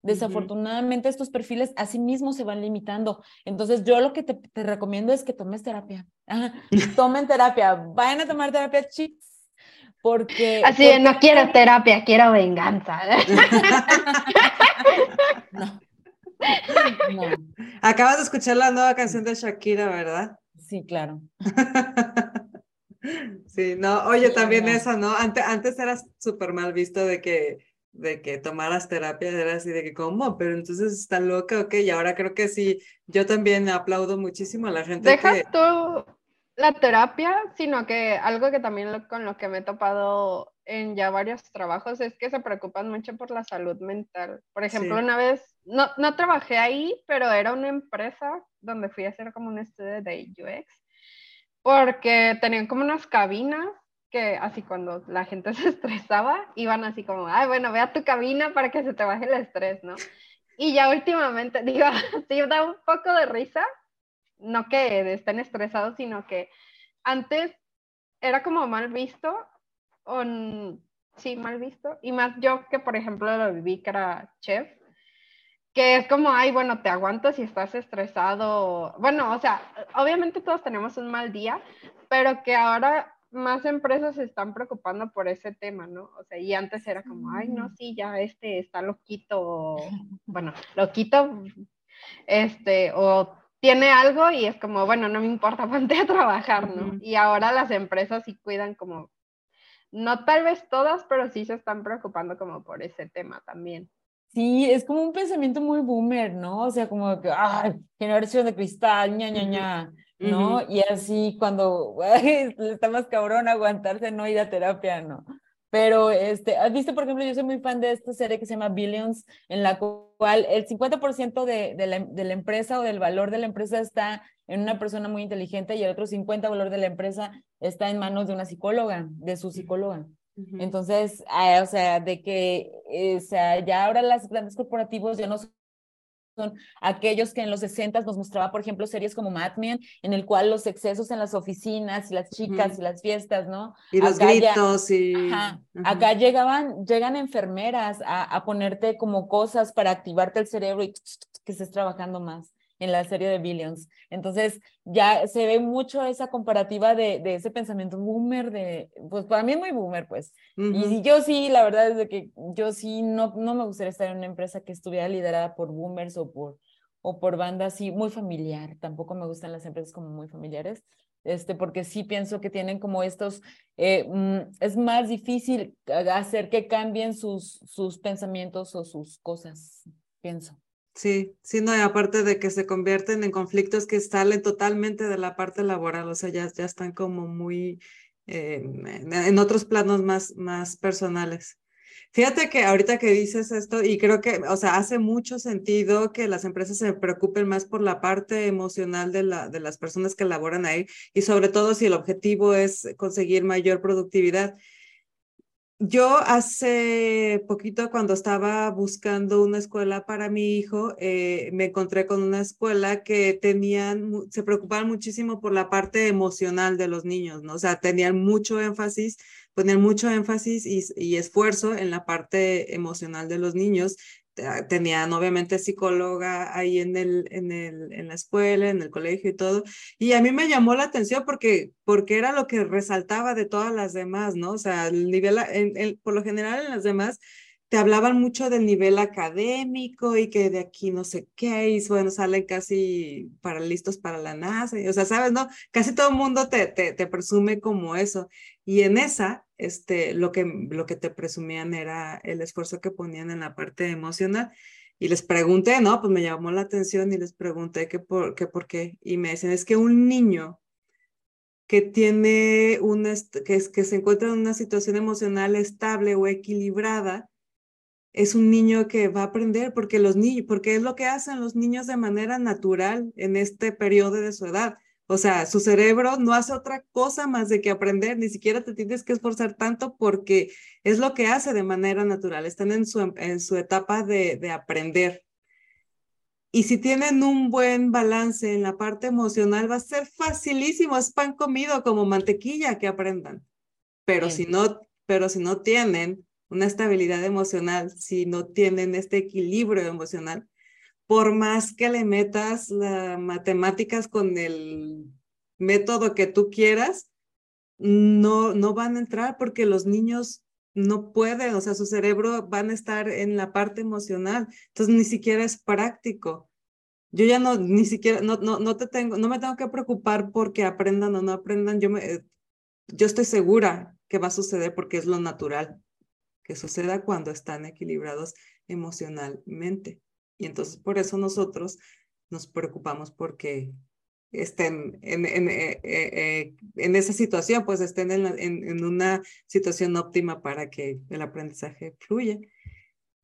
Desafortunadamente estos perfiles a sí mismos se van limitando. Entonces yo lo que te, recomiendo es que tomes terapia. Tomen terapia, vayan a tomar terapia, chicos. Porque... Así no quiero terapia, quiero venganza. no. Acabas de escuchar la nueva canción de Shakira, ¿verdad? Sí, claro. sí, no, oye, también esa, ¿no? Antes, antes eras súper mal visto de que de que tomaras terapia, era así de que, ¿cómo? Pero entonces está loca, ok, y ahora creo que sí, yo también aplaudo muchísimo a la gente. Dejas tú la terapia, sino que algo que también con lo que me he topado en ya varios trabajos es que se preocupan mucho por la salud mental. Por ejemplo, una vez, no, no trabajé ahí, pero era una empresa donde fui a hacer como un estudio de UX, porque tenían como unas cabinas que así cuando la gente se estresaba, iban así como, ay, bueno, ve tu cabina para que se te baje el estrés, ¿no? Y ya últimamente, digo, sí, da un poco de risa, no que estén estresados, sino que antes era como mal visto, o, sí, mal visto, y más yo que, por ejemplo, lo viví que chef, que es como, ay, bueno, te aguanto si estás estresado. Bueno, o sea, obviamente todos tenemos un mal día, pero que ahora más empresas se están preocupando por ese tema, ¿no? O sea, y antes era como, ay, no, sí, ya este está loquito, bueno, loquito, este, o tiene algo y es como, bueno, no me importa, ponte a trabajar, ¿no? Y ahora las empresas sí cuidan como, no tal vez todas, pero sí se están preocupando como por ese tema también. Sí, es como un pensamiento muy boomer, ¿no? O sea, como que, ay, generación de cristal, ña, ña, ña. ¿No? Y así cuando está más cabrón aguantarse no ir a terapia, ¿no? Pero, este, ¿has visto, por ejemplo, yo soy muy fan de esta serie que se llama Billions, en la cual el 50% de, de, la, de la empresa o del valor de la empresa está en una persona muy inteligente y el otro 50% valor de la empresa está en manos de una psicóloga, de su psicóloga. Entonces, ah, o sea, de que, eh, o sea, ya ahora las grandes corporativos ya no son aquellos que en los 60 nos mostraba, por ejemplo, series como Mad Men, en el cual los excesos en las oficinas y las chicas y las fiestas, ¿no? Y los gritos y... Acá llegaban, llegan enfermeras a, a, ponerte como cosas para activarte el cerebro y que estés trabajando más en la serie de Billions. Entonces, ya se ve mucho esa comparativa de, de ese pensamiento boomer, de, pues para mí es muy boomer, pues. Y yo sí, la verdad es de que yo sí no, no me gustaría estar en una empresa que estuviera liderada por boomers o por, o por bandas así, muy familiar. Tampoco me gustan las empresas como muy familiares. Este, porque sí pienso que tienen como estos, eh, mm, es más difícil hacer que cambien sus, sus pensamientos o sus cosas, pienso. Sí, sí, y aparte de que se convierten en conflictos que salen totalmente de la parte laboral, o sea, ya, ya están como muy en otros planos más, más personales. Fíjate que ahorita que dices esto, y creo que, o sea, hace mucho sentido que las empresas se preocupen más por la parte emocional de, la, de las personas que laboran ahí, y sobre todo si el objetivo es conseguir mayor productividad. Yo hace poquito cuando estaba buscando una escuela para mi hijo, eh, me encontré con una escuela que tenían, se preocupaban muchísimo por la parte emocional de los niños, ¿no? O sea, tenían mucho énfasis, ponían mucho énfasis y, esfuerzo en la parte emocional de los niños tenían obviamente psicóloga ahí en, el, en, el, en la escuela, en el colegio y todo. Y a mí me llamó la atención porque, porque era lo que resaltaba de todas las demás, ¿no? O sea, el nivel, por lo general en las demás te hablaban mucho del nivel académico y que de aquí no sé qué, y bueno, salen casi para listos para la NASA, o sea, sabes, ¿no? Casi todo el mundo te, te presume como eso. Y en esa, este, lo que, lo que te presumían era el esfuerzo que ponían en la parte emocional. Y les pregunté, ¿no? Pues me llamó la atención y les pregunté qué por, qué por qué. Y me dicen, es que un niño que tiene una, que, que se encuentra en una situación emocional estable o equilibrada, es un niño que va a aprender porque los niños, porque es lo que hacen los niños de manera natural en este periodo de su edad. O sea, su cerebro no hace otra cosa más de que aprender, ni siquiera te tienes que esforzar tanto porque es lo que hace de manera natural, están en su, en su etapa de, de aprender. Y si tienen un buen balance en la parte emocional, va a ser facilísimo, es pan comido como mantequilla que aprendan. Pero si no, pero si no tienen una estabilidad emocional, si no tienen este equilibrio emocional, por más que le metas las matemáticas con el método que tú quieras, no, no van a entrar porque los niños no pueden, o sea, su cerebro van a estar en la parte emocional, entonces ni siquiera es práctico. Yo ya no, ni siquiera, no, no, no te tengo, no me tengo que preocupar porque aprendan o no aprendan, yo, me, yo estoy segura que va a suceder porque es lo natural que suceda cuando están equilibrados emocionalmente. Y entonces por eso nosotros nos preocupamos porque estén en, en, eh, eh, eh, en esa situación, pues estén en, en, una situación óptima para que el aprendizaje fluya.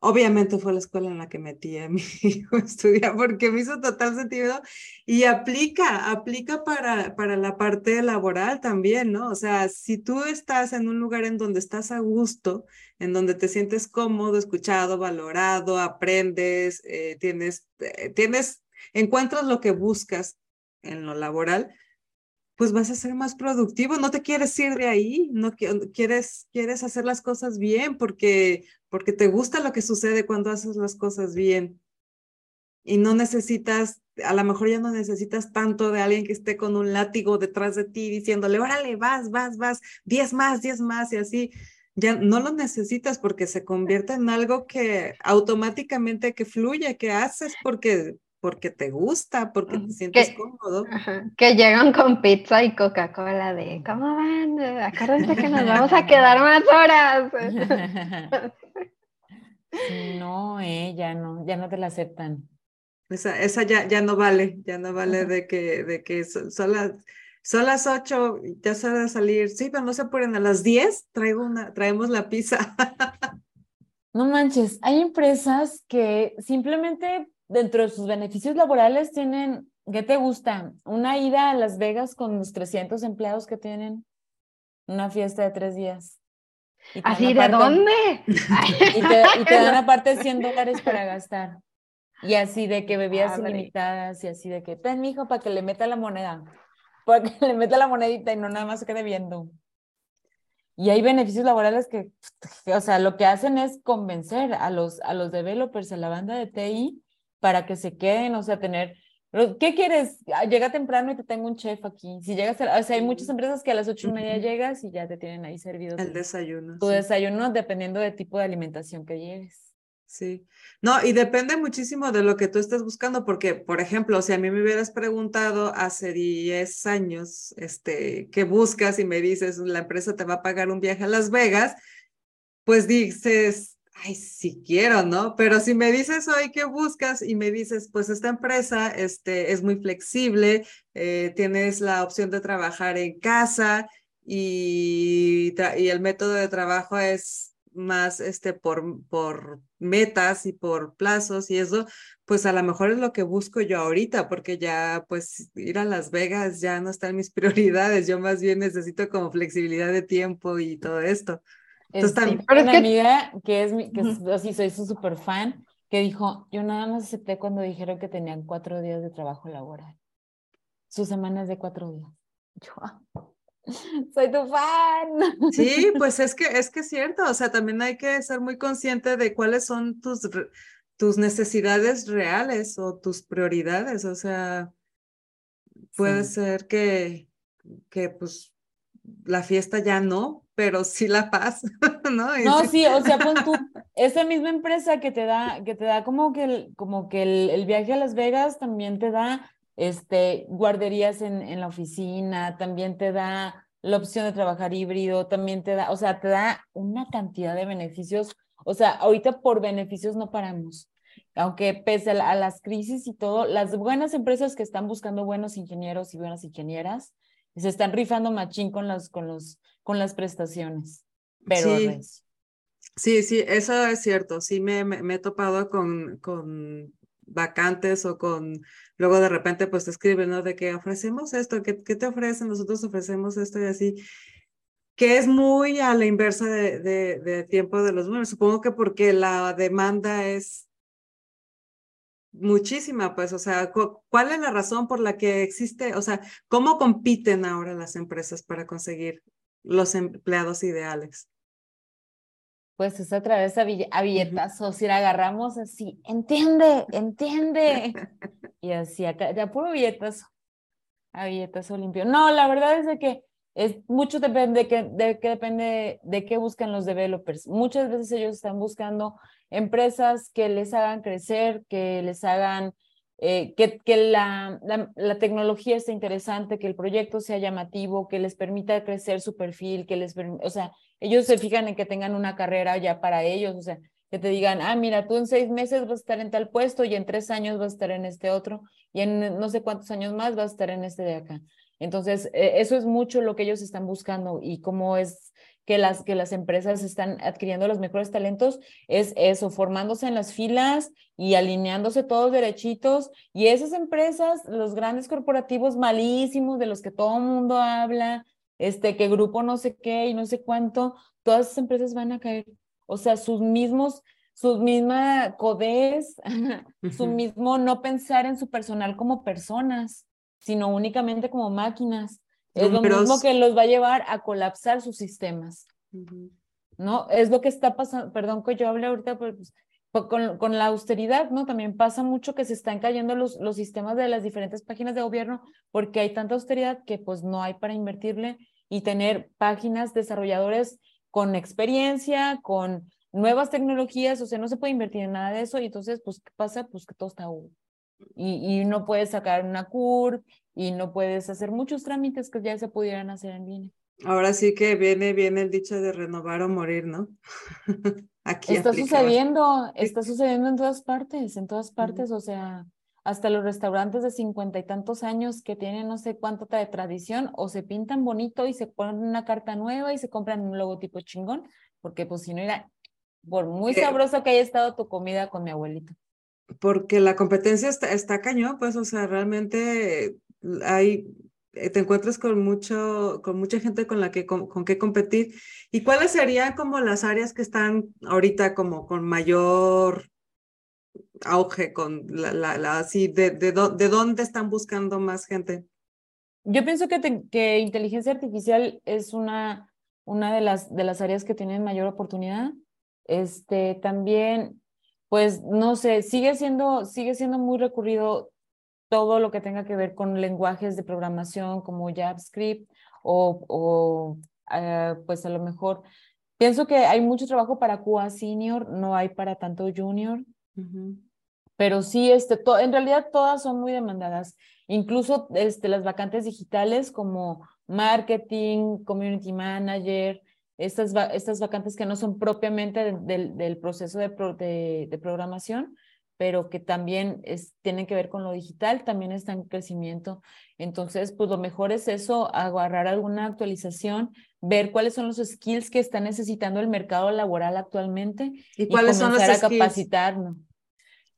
Obviamente fue la escuela en la que metí a mi hijo a porque me hizo total sentido y aplica, aplica para, para la parte laboral también, ¿no? O sea, si tú estás en un lugar en donde estás a gusto, en donde te sientes cómodo, escuchado, valorado, aprendes, eh, tienes, eh, tienes, encuentras lo que buscas en lo laboral, pues vas a ser más productivo, no te quieres ir de ahí, no quieres, quieres hacer las cosas bien porque, porque te gusta lo que sucede cuando haces las cosas bien. Y no necesitas, a lo mejor ya no necesitas tanto de alguien que esté con un látigo detrás de ti diciéndole, órale, vas, vas, vas, diez más, diez más y así ya no lo necesitas porque se convierte en algo que automáticamente que fluye, que haces porque porque te gusta, porque te sientes cómodo. que llegan con pizza y Coca-Cola de, ¿cómo van? Acuérdense que nos vamos a quedar más horas. no, eh, ya no, ya no te la aceptan. Esa, esa ya, ya no vale, ya no vale de que, de que son, las, son las ocho, ya se va a salir. Sí, pero no se apuren, a las diez traigo una, traemos la pizza. No manches, hay empresas que simplemente dentro de sus beneficios laborales tienen, ¿qué te gusta? Una ida a Las Vegas con los 300 empleados que tienen, una fiesta de tres días. ¿Así de dónde? Y te, y te dan aparte 100 dólares para gastar. Y así de que bebidas ilimitadas y así de que, ten, mijo, para que le meta la moneda. Para que le meta la monedita y no nada más se quede viendo. Y hay beneficios laborales que, o sea, lo que hacen es convencer a los, a los developers, a la banda de TI, para que se queden, o sea, tener, ¿qué quieres? Ah, llega temprano y te tengo un chef aquí. Si llegas, a, o sea, hay muchas empresas que a las ocho y media llegas y ya te tienen ahí servido. El desayuno. Tu desayuno dependiendo del tipo de alimentación que lleves. Sí, no, y depende muchísimo de lo que tú estés buscando, porque, por ejemplo, si a mí me hubieras preguntado hace 10 años, este, ¿qué buscas? Y me dices, la empresa te va a pagar un viaje a Las Vegas, pues dices, ay, si quiero, ¿no? Pero si me dices hoy qué buscas y me dices, pues esta empresa este, es muy flexible, eh, tienes la opción de trabajar en casa y, y el método de trabajo es más este, por, por metas y por plazos y eso, pues a lo mejor es lo que busco yo ahorita, porque ya pues ir a Las Vegas ya no está en mis prioridades, yo más bien necesito como flexibilidad de tiempo y todo esto. Entonces, también... una amiga que es, mi, que así soy su súper fan, que dijo, yo nada más acepté cuando dijeron que tenían cuatro días de trabajo laboral. Sus semanas de cuatro días. Yo, ah, soy tu fan. Sí, pues es que es que es cierto, o sea, también hay que ser muy consciente de cuáles son tus, tus necesidades reales o tus prioridades, o sea, puede ser que, que pues la fiesta ya no, pero sí la paz, ¿no? no, sí, o sea, pon tú, esa misma empresa que te da, que te da como que el, como que el, el viaje a Las Vegas también te da este, guarderías en, en la oficina, también te da la opción de trabajar híbrido, también te da, o sea, te da una cantidad de beneficios. O sea, ahorita por beneficios no paramos. Aunque pese a, las crisis y todo, las buenas empresas que están buscando buenos ingenieros y buenas ingenieras se están rifando machín con, las, con, los, con las prestaciones. Pero sí. Sí, sí, eso es cierto. Sí, me, me, he topado con, con vacantes o con, luego de repente pues te escriben, ¿no? De que ofrecemos esto, ¿qué, qué te ofrecen? Nosotros ofrecemos esto y así, que es muy a la inversa de, de, de tiempo de los números. Supongo que porque la demanda es muchísima, pues, o sea, ¿cuál es la razón por la que existe? O sea, ¿cómo compiten ahora las empresas para conseguir los empleados ideales? pues es a través de a billetazos, si la agarramos así, entiende, entiende. Y así, acá, ya puro billetazo, a billetazo limpio. No, la verdad es de que es, mucho depende de depende de qué buscan los developers. Muchas veces ellos están buscando empresas que les hagan crecer, que les hagan, eh, que, que la, la, la, tecnología esté interesante, que el proyecto sea llamativo, que les permita crecer su perfil, que les, o sea, ellos se fijan en que tengan una carrera ya para ellos, o sea, que te digan, ah, mira, tú en seis meses vas a estar en tal puesto y en tres años vas a estar en este otro y en no sé cuántos años más vas a estar en este de acá. Entonces, e, eso es mucho lo que ellos están buscando y cómo es que las, que las empresas están adquiriendo los mejores talentos, es eso, formándose en las filas y alineándose todos derechitos. Y esas empresas, los grandes corporativos malísimos de los que todo el mundo habla, este, que grupo no sé qué y no sé cuánto, todas esas empresas van a caer. O sea, sus mismos, su misma codez, su mismo no pensar en su personal como personas, sino únicamente como máquinas. Es lo mismo que los va a llevar a colapsar sus sistemas. ¿No? Es lo que está pasando, perdón que yo hable ahorita, pues, con, con, la austeridad, ¿no? También pasa mucho que se están cayendo los, los sistemas de las diferentes páginas de gobierno porque hay tanta austeridad que pues no hay para invertirle y tener páginas desarrolladores con experiencia, con nuevas tecnologías, o sea, no se puede invertir en nada de eso y entonces, pues, ¿qué pasa? Pues que todo está y, y no puedes sacar una CUR y no puedes hacer muchos trámites que ya se pudieran hacer en línea. Ahora sí que viene, viene el dicho de renovar o morir, ¿no? Aquí está sucediendo, está sucediendo en todas partes, en todas partes, o sea, hasta los restaurantes de cincuenta y tantos años que tienen no sé cuánto de tradición o se pintan bonito y se ponen una carta nueva y se compran un logotipo chingón, porque pues si no era por muy eh, sabroso que haya estado tu comida con mi abuelito. Porque la competencia está, está cañón, pues, o sea, realmente hay, eh, te encuentras con mucho, con mucha gente con la que, con, con qué competir. ¿Y cuáles serían como las áreas que están ahorita como con mayor auge con la, la, así, de, de, de, dónde están buscando más gente? Yo pienso que, que inteligencia artificial es una, una de, las, de las áreas que tienen mayor oportunidad. Este, también, pues, no sé, sigue siendo, sigue siendo muy recurrido todo lo que tenga que ver con lenguajes de programación como JavaScript o, o eh, pues a lo mejor, pienso que hay mucho trabajo para QA senior, no hay para tanto junior. Pero sí, este, en realidad todas son muy demandadas. Incluso este, las vacantes digitales como marketing, community manager, estas, estas vacantes que no son propiamente del, del proceso de, de, programación, pero que también es, tienen que ver con lo digital, también están en crecimiento. Entonces, pues lo mejor es eso, agarrar alguna actualización, ver cuáles son los skills que está necesitando el mercado laboral actualmente y, cuáles son los a capacitarnos.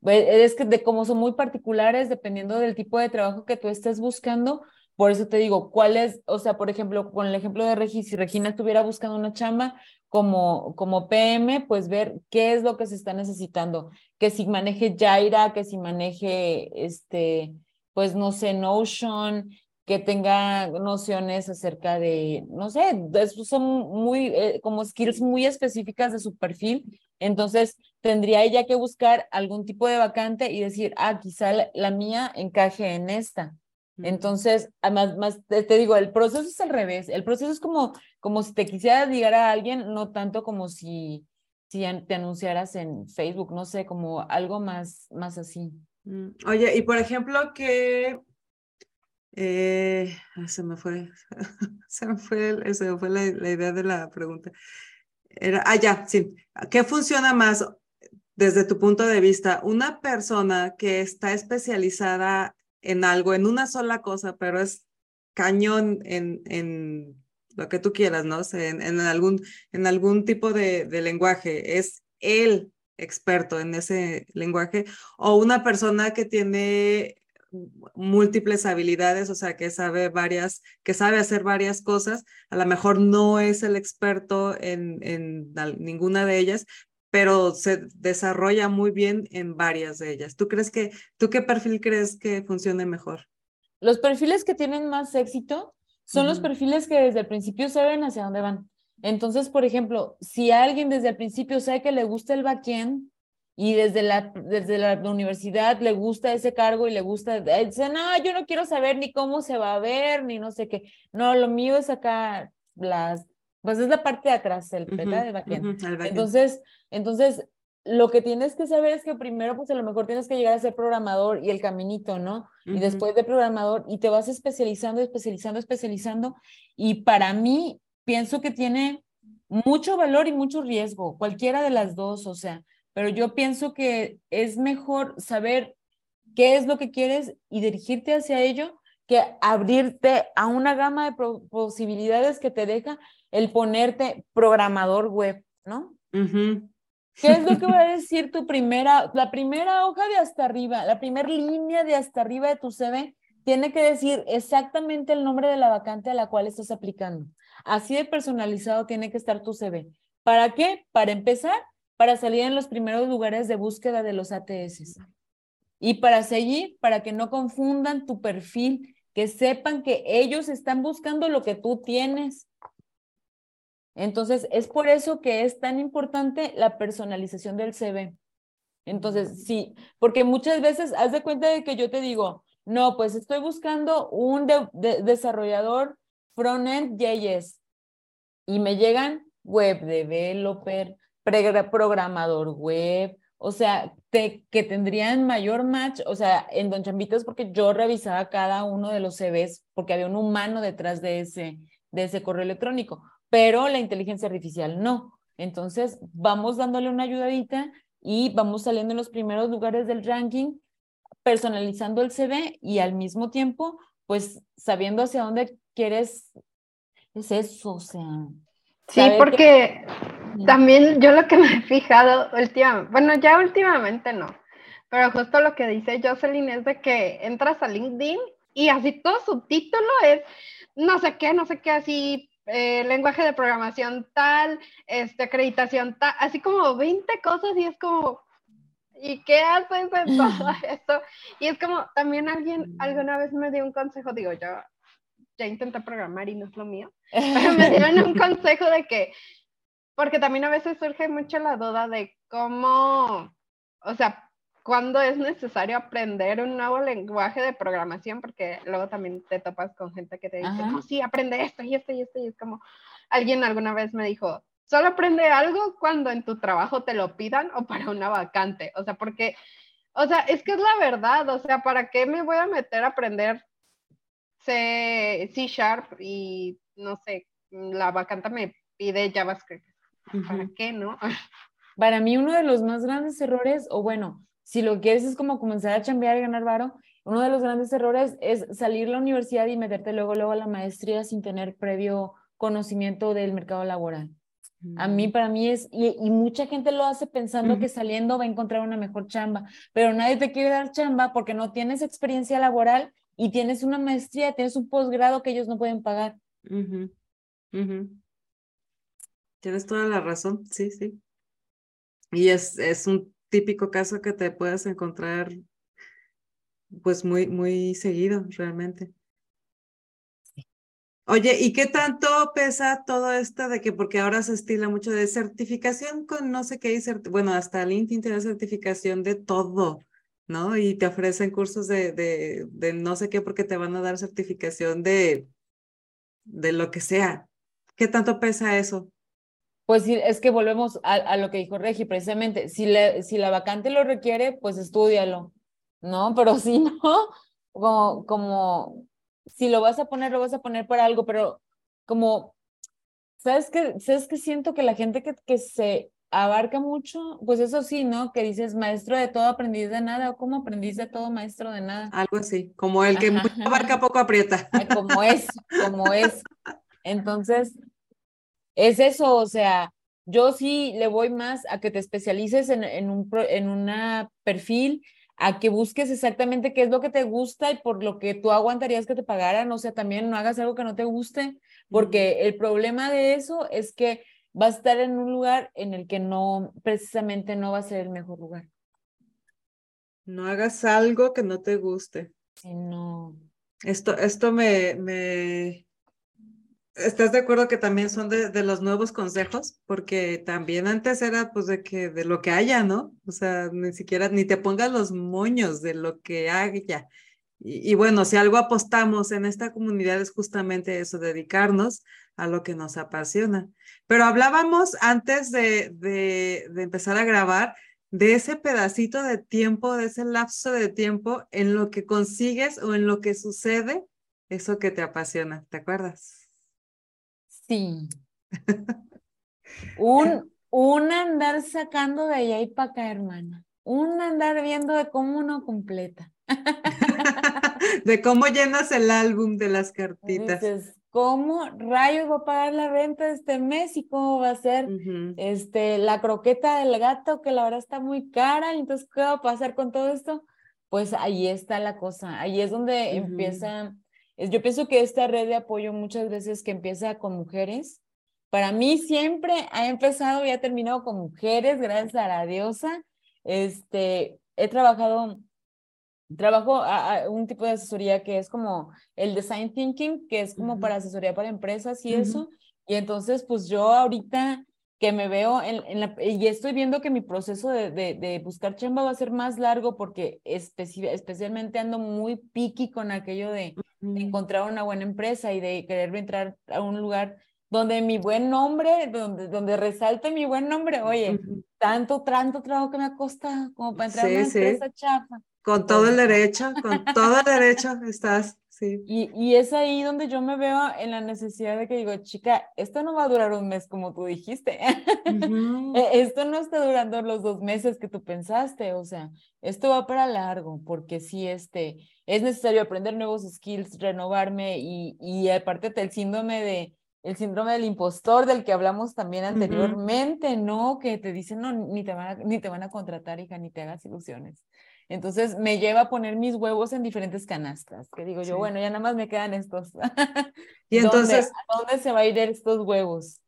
Pues, es que de como son muy particulares, dependiendo del tipo de trabajo que tú estés buscando, por eso te digo, ¿cuál es? O sea, por ejemplo, con el ejemplo de Regi, si Regina estuviera buscando una chamba como, como PM, pues ver qué es lo que se está necesitando, que si maneje Jaira, que si maneje, este, pues no sé, Notion, que tenga nociones acerca de, no sé, son muy, eh, como skills muy específicas de su perfil. Entonces, tendría ella que buscar algún tipo de vacante y decir, ah, quizá la, mía encaje en esta. Entonces, además, más, te, digo, el proceso es al revés. El proceso es como, como si te quisieras ligar a alguien, no tanto como si, si te anunciaras en Facebook, no sé, como algo más, más así. Mm, oye, y por ejemplo, que eh, se me fue, se me fue, se me fue la, la, idea de la pregunta. Era, ah, ya, sí. ¿Qué funciona más desde tu punto de vista? Una persona que está especializada en algo, en una sola cosa, pero es cañón en, en lo que tú quieras, ¿no? en, en, algún, en algún tipo de, de lenguaje, es el experto en ese lenguaje, o una persona que tiene múltiples habilidades, o sea, que sabe varias, que sabe hacer varias cosas, a lo mejor no es el experto en, en ninguna de ellas, pero se desarrolla muy bien en varias de ellas. ¿Tú crees que, tú qué perfil crees que funcione mejor? Los perfiles que tienen más éxito son los perfiles que desde el principio saben hacia dónde van. Entonces, por ejemplo, si alguien desde el principio sabe que le gusta el backend, y desde la, desde la universidad le gusta ese cargo y le gusta, eh, dice, no, yo no quiero saber ni cómo se va a ver, ni no sé qué. No, lo mío es acá las, pues es la parte de atrás, el beta de backend. entonces, entonces, lo que tienes que saber es que primero, pues a lo mejor tienes que llegar a ser programador y el caminito, ¿no? Y después de programador, y te vas especializando, especializando, especializando. Y para mí, pienso que tiene mucho valor y mucho riesgo, cualquiera de las dos, o sea, pero yo pienso que es mejor saber qué es lo que quieres y dirigirte hacia ello que abrirte a una gama de posibilidades que te deja el ponerte programador web, ¿no? ¿Qué es lo que va a decir tu primera, la primera hoja de hasta arriba, la primera línea de hasta arriba de tu CV? Tiene que decir exactamente el nombre de la vacante a la cual estás aplicando. Así de personalizado tiene que estar tu CV. ¿Para qué? Para empezar, para salir en los primeros lugares de búsqueda de los ATS. Y para seguir, para que no confundan tu perfil, que sepan que ellos están buscando lo que tú tienes. Entonces, es por eso que es tan importante la personalización del CV. Entonces, sí, porque muchas veces haz de cuenta de que yo te digo, no, pues estoy buscando un desarrollador front-end JS y me llegan web developer, programador web, o sea, que tendrían mayor match, o sea, en Don Chambitas porque yo revisaba cada uno de los CVs porque había un humano detrás de ese, de ese correo electrónico, pero la inteligencia artificial no. Entonces, vamos dándole una ayudadita y vamos saliendo en los primeros lugares del ranking personalizando el CV y al mismo tiempo, pues sabiendo hacia dónde quieres, es eso, o sea. Sí, porque también yo lo que me he fijado últimamente, bueno, ya últimamente no, pero justo lo que dice Jocelyn es de que entras a LinkedIn y así todo su título es no sé qué, no sé qué, así eh, lenguaje de programación tal, este, acreditación tal, así como 20 cosas y es como, ¿y qué haces en todo esto? Y es como, también alguien alguna vez me dio un consejo, digo, yo ya intenté programar y no es lo mío, pero me dieron un consejo de que, porque también a veces surge mucho la duda de cómo, o sea, cuándo es necesario aprender un nuevo lenguaje de programación, porque luego también te topas con gente que te dice, no, sí, aprende esto y esto y esto, y es como, alguien alguna vez me dijo, solo aprende algo cuando en tu trabajo te lo pidan o para una vacante, o sea, porque, o sea, es que es la verdad, o sea, ¿para qué me voy a meter a aprender C, C Sharp y, no sé, la vacante me pide JavaScript? ¿Para qué, no? Para mí uno de los más grandes errores, o bueno, si lo que quieres es como comenzar a chambear y ganar varo, uno de los grandes errores es salir de la universidad y meterte luego, luego a la maestría sin tener previo conocimiento del mercado laboral. A mí, mm. para mí es, y, mucha gente lo hace pensando que saliendo va a encontrar una mejor chamba, pero nadie te quiere dar chamba porque no tienes experiencia laboral y tienes una maestría, tienes un posgrado que ellos no pueden pagar. Tienes toda la razón, sí, sí. Y es, es un típico caso que te puedas encontrar pues muy, muy seguido realmente. Oye, ¿y qué tanto pesa todo esto de que, porque ahora se estila mucho de certificación con no sé qué, bueno, hasta LinkedIn tiene certificación de todo, ¿no? Y te ofrecen cursos de, de, de no sé qué porque te van a dar certificación de, de lo que sea. ¿Qué tanto pesa eso? Pues es que volvemos a, lo que dijo Regi, precisamente, si, le, si la vacante lo requiere, pues estúdialo, ¿no? Pero si no, como, como, si lo vas a poner, lo vas a poner para algo, pero como, ¿sabes qué? ¿Sabes qué siento que la gente que, que se abarca mucho, pues eso sí, ¿no? Que dices maestro de todo, aprendiz de nada, o como aprendiz de todo, maestro de nada. Algo así, como el que abarca poco aprieta. Como es, como es. Entonces, es eso, o sea, yo sí le voy más a que te especialices en, en un en una perfil, a que busques exactamente qué es lo que te gusta y por lo que tú aguantarías que te pagaran, o sea, también no hagas algo que no te guste, porque el problema de eso es que vas a estar en un lugar en el que no, precisamente no va a ser el mejor lugar. No hagas algo que no te guste. Sí, no. Esto, esto me, me, ¿Estás de acuerdo que también son de, los nuevos consejos? Porque también antes era pues de que de lo que haya, ¿no? O sea, ni siquiera, ni te pongas los moños de lo que haya. Y, y, bueno, si algo apostamos en esta comunidad es justamente eso, dedicarnos a lo que nos apasiona. Pero hablábamos antes de, de, de empezar a grabar de ese pedacito de tiempo, de ese lapso de tiempo en lo que consigues o en lo que sucede eso que te apasiona, ¿te acuerdas? Sí. un, un andar sacando de allá y para acá, hermana. Un andar viendo de cómo uno completa. de cómo llenas el álbum de las cartitas. Dices, ¿cómo rayos va a pagar la renta de este mes y cómo va a ser este, la croqueta del gato que la verdad está muy cara? Entonces, ¿qué va a pasar con todo esto? Pues ahí está la cosa. Ahí es donde empieza yo pienso que esta red de apoyo muchas veces que empieza con mujeres, para mí siempre ha empezado y ha terminado con mujeres, gracias a la diosa. Este, he trabajado, trabajo a, un tipo de asesoría que es como el design thinking, que es como para asesoría para empresas y eso. Y entonces, pues yo ahorita que me veo en, la, y estoy viendo que mi proceso de, de, buscar chamba va a ser más largo porque especialmente ando muy piqui con aquello de, encontrar una buena empresa y de querer entrar a un lugar donde mi buen nombre, donde, donde resalte mi buen nombre, oye, tanto, tanto trabajo que me ha costado como para entrar a una empresa chafa. Con todo el derecho, con todo el derecho estás, Sí. Y, y, es ahí donde yo me veo en la necesidad de que digo, chica, esto no va a durar un mes como tú dijiste. E, esto no está durando los dos meses que tú pensaste, o sea, esto va para largo, porque sí, este, es necesario aprender nuevos skills, renovarme y, y aparte el síndrome de, el síndrome del impostor del que hablamos también anteriormente, ¿no? Que te dicen, no, ni te, van a, ni te van a contratar, hija, ni te hagas ilusiones. Entonces me lleva a poner mis huevos en diferentes canastas, que digo yo, bueno, ya nada más me quedan estos. y entonces, ¿a dónde se va a ir estos huevos?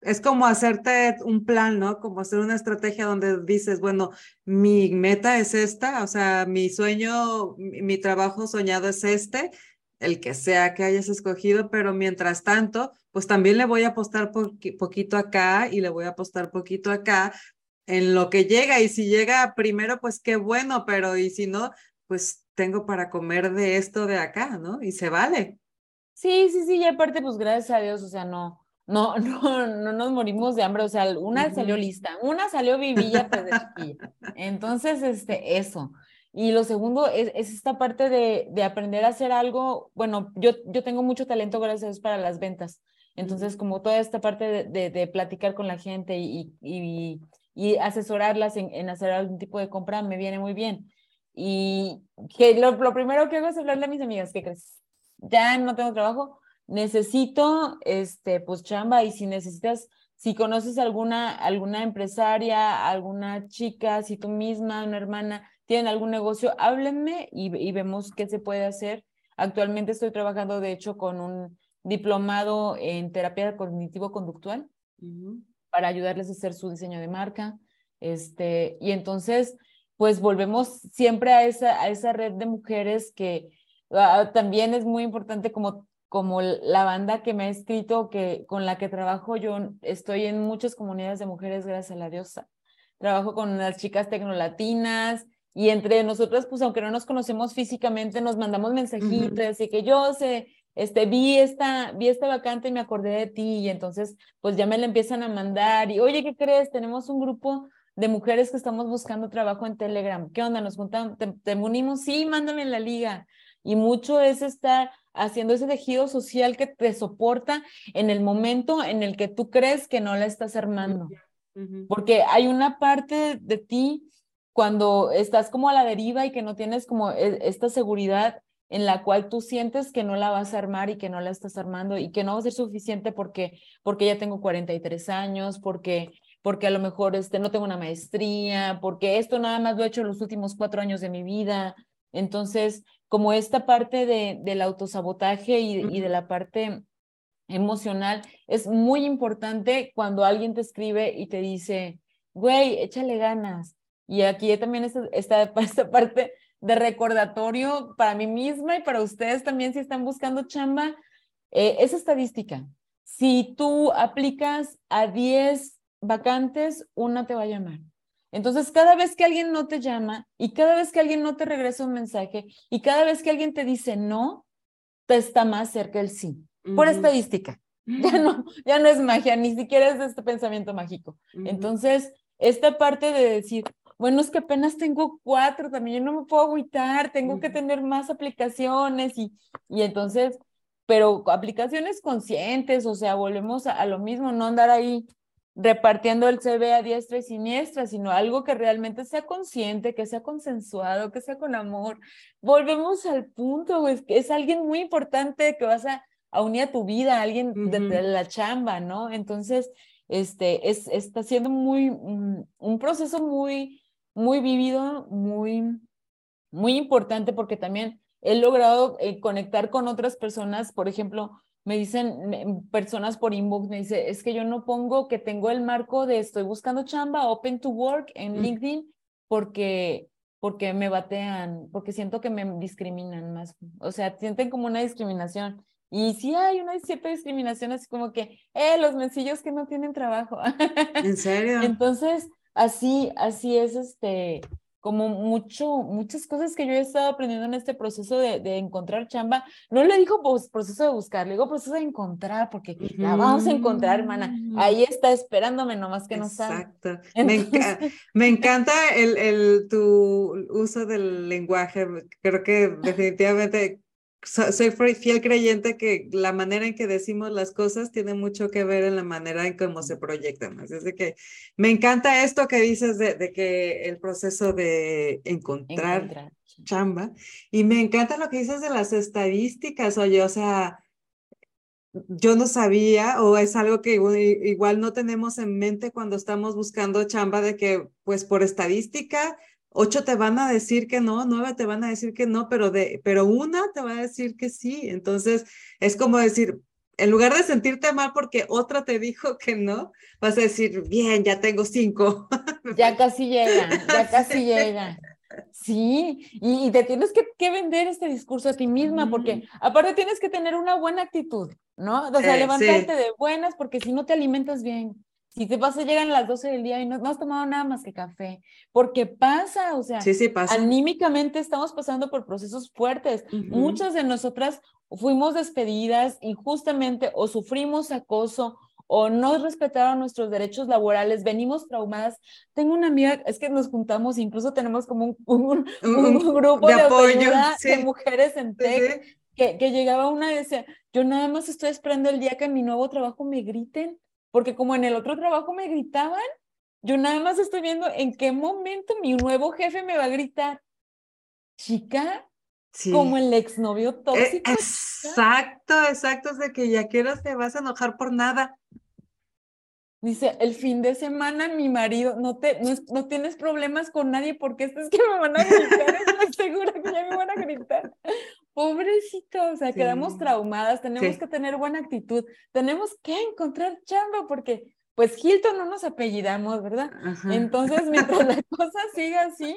Es como hacerte un plan, ¿no? Como hacer una estrategia donde dices, bueno, mi meta es esta, o sea, mi sueño, mi trabajo soñado es este, el que sea que hayas escogido, pero mientras tanto, pues también le voy a apostar poquito acá y le voy a apostar poquito acá en lo que llega y si llega primero, pues qué bueno, pero y si no, pues tengo para comer de esto de acá, ¿no? Y se vale. Sí, sí, sí, y aparte, pues gracias a Dios, o sea, no, no, no, no nos morimos de hambre, o sea, una salió lista, una salió vivilla pues de chiquilla. Entonces, este, eso. Y lo segundo es, es esta parte de, de, aprender a hacer algo, bueno, yo, yo tengo mucho talento, gracias a Dios, para las ventas. Entonces, como toda esta parte de, de, de platicar con la gente y, y, y asesorarlas en, en, hacer algún tipo de compra me viene muy bien. Y que lo, primero que hago es hablarle a mis amigas, ¿qué crees? Ya no tengo trabajo, necesito, este, pues chamba y si necesitas, si conoces alguna, alguna empresaria, alguna chica, si tú misma, una hermana, tienen algún negocio, háblenme y, y vemos qué se puede hacer. Actualmente estoy trabajando, de hecho, con un diplomado en terapia cognitivo-conductual para ayudarles a hacer su diseño de marca. Este, y entonces, pues volvemos siempre a esa, a esa red de mujeres que uh, también es muy importante como, como la banda que me ha escrito, que, con la que trabajo. Yo estoy en muchas comunidades de mujeres, gracias a la diosa. Trabajo con las chicas tecnolatinas, y entre nosotras, pues aunque no nos conocemos físicamente, nos mandamos mensajitos, uh -huh. así que yo sé, este, vi esta, vi esta vacante y me acordé de ti, y entonces, pues ya me la empiezan a mandar, y oye, ¿qué crees? Tenemos un grupo de mujeres que estamos buscando trabajo en Telegram, ¿qué onda? ¿Nos juntamos? ¿Te, te unimos? Sí, mándame en la liga, y mucho es estar haciendo ese tejido social que te soporta en el momento en el que tú crees que no la estás armando, uh -huh. porque hay una parte de ti cuando estás como a la deriva y que no tienes como esta seguridad en la cual tú sientes que no la vas a armar y que no la estás armando y que no va a ser suficiente porque, porque ya tengo 43 años, porque, porque a lo mejor este, no tengo una maestría, porque esto nada más lo he hecho los últimos cuatro años de mi vida. Entonces, como esta parte de, del autosabotaje y, y de la parte emocional, es muy importante cuando alguien te escribe y te dice, güey, échale ganas, y aquí también está, esta, esta parte de recordatorio para mí misma y para ustedes también si están buscando chamba, eh, es estadística. Si tú aplicas a 10 vacantes, una te va a llamar. Entonces, cada vez que alguien no te llama y cada vez que alguien no te regresa un mensaje y cada vez que alguien te dice no, te está más cerca el sí. Uh -huh. Por estadística. Ya no, ya no es magia, ni siquiera es este pensamiento mágico. Uh -huh. Entonces, esta parte de decir, bueno, es que apenas tengo cuatro, también yo no me puedo agüitar, tengo que tener más aplicaciones y, y entonces, pero aplicaciones conscientes, o sea, volvemos a, a, lo mismo, no andar ahí repartiendo el CV a diestra y siniestra, sino algo que realmente sea consciente, que sea consensuado, que sea con amor. Volvemos al punto, es es alguien muy importante que vas a, a unir a tu vida, alguien uh -huh. de, de la chamba, ¿no? Entonces, este, es, está siendo muy, un, un proceso muy, muy vivido, muy, muy importante porque también he logrado eh, conectar con otras personas, por ejemplo, me dicen me, personas por inbox, me dice, es que yo no pongo que tengo el marco de estoy buscando chamba, open to work en mm. LinkedIn, porque, porque me batean, porque siento que me discriminan más, o sea, sienten como una discriminación. Y sí hay una cierta discriminación, así como que, eh, los mencillos que no tienen trabajo. ¿En serio? Entonces, así, así es, este, como mucho, muchas cosas que yo he estado aprendiendo en este proceso de, de encontrar chamba. No le digo pues, proceso de buscar, le digo proceso de encontrar, porque uh -huh. la vamos a encontrar, hermana. Ahí está esperándome, nomás que no sabe. Exacto. Entonces... Me, enca me, encanta el, el, tu uso del lenguaje. Creo que definitivamente soy fiel creyente que la manera en que decimos las cosas tiene mucho que ver en la manera en cómo se proyectan. Así es de que me encanta esto que dices de, de que el proceso de encontrar, encontrar, chamba y me encanta lo que dices de las estadísticas, oye, o sea, yo no sabía o es algo que igual no tenemos en mente cuando estamos buscando chamba de que pues por estadística ocho te van a decir que no, nueve te van a decir que no, pero, de, pero una te va a decir que sí. Entonces, es como decir, en lugar de sentirte mal porque otra te dijo que no, vas a decir, bien, ya tengo cinco. Ya casi llega, ya casi llega. Sí, y, te tienes que, que, vender este discurso a ti misma, porque aparte tienes que tener una buena actitud, ¿no? O sea, levantarte de buenas, porque si no te alimentas bien, si te pasa, llegan a las 12 del día y no, no, has tomado nada más que café, porque pasa, o sea, sí, sí, pasa. anímicamente estamos pasando por procesos fuertes. Muchas de nosotras fuimos despedidas injustamente o sufrimos acoso o no respetaron nuestros derechos laborales, venimos traumadas. Tengo una amiga, es que nos juntamos, incluso tenemos como un, un, grupo de, apoyo de mujeres en TEC, que, que llegaba una y decía, yo nada más estoy esperando el día que en mi nuevo trabajo me griten porque como en el otro trabajo me gritaban, yo nada más estoy viendo en qué momento mi nuevo jefe me va a gritar, chica, como el exnovio e, tóxico. exacto, exacto, es de que ya quieras te vas a enojar por nada. Dice, el fin de semana mi marido, no, te, no, tienes problemas con nadie porque esto es que me van a gritar, estoy segura que ya me van a gritar. Pobrecito, o sea, quedamos traumadas, tenemos que tener buena actitud, tenemos que encontrar chamba porque pues Hilton no nos apellidamos, ¿verdad? Entonces, mientras la cosa siga así,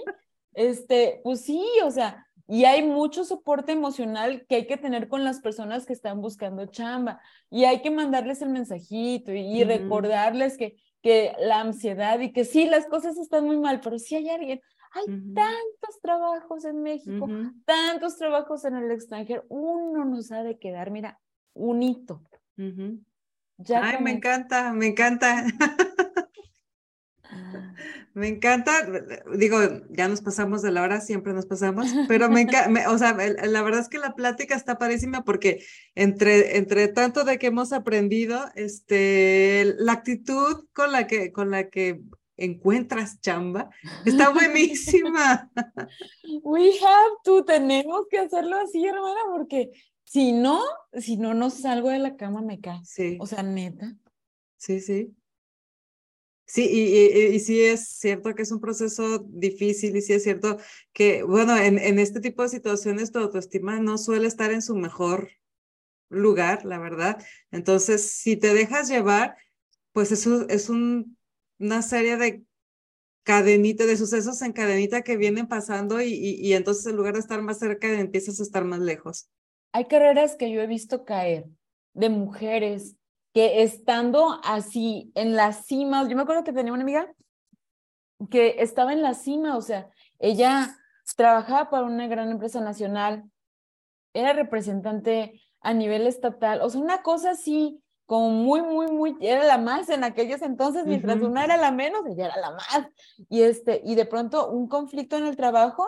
este, pues sí, o sea, y hay mucho soporte emocional que hay que tener con las personas que están buscando chamba. Y hay que mandarles el mensajito y, recordarles que, que la ansiedad y que sí, las cosas están muy mal, pero si hay alguien, hay tantos trabajos en México, tantos trabajos en el extranjero, uno nos ha de quedar, mira, un hito. Ay, me encanta, me encanta. Me encanta, digo, ya nos pasamos de la hora, siempre nos pasamos, pero me encanta, o sea, la verdad es que la plática está parísima porque entre, entre tanto de que hemos aprendido, este, la actitud con la que, con la que encuentras chamba está buenísima. We have to, tenemos que hacerlo así, hermana, porque si no, si no, no salgo de la cama, me cae. Sí. O sea, neta. Sí, sí. Sí, y, y, sí es cierto que es un proceso difícil y sí es cierto que, bueno, en, en este tipo de situaciones tu autoestima no suele estar en su mejor lugar, la verdad. Entonces, si te dejas llevar, pues eso es un, una serie de cadenitas, de sucesos en cadenita que vienen pasando y, y, entonces en lugar de estar más cerca, empiezas a estar más lejos. Hay carreras que yo he visto caer de mujeres que estando así en la cima, yo me acuerdo que tenía una amiga que estaba en la cima, o sea, ella trabajaba para una gran empresa nacional, era representante a nivel estatal, o sea, una cosa así, como muy, muy, muy, era la más en aquellos entonces, mientras una era la menos, ella era la más. Y, este, y de pronto un conflicto en el trabajo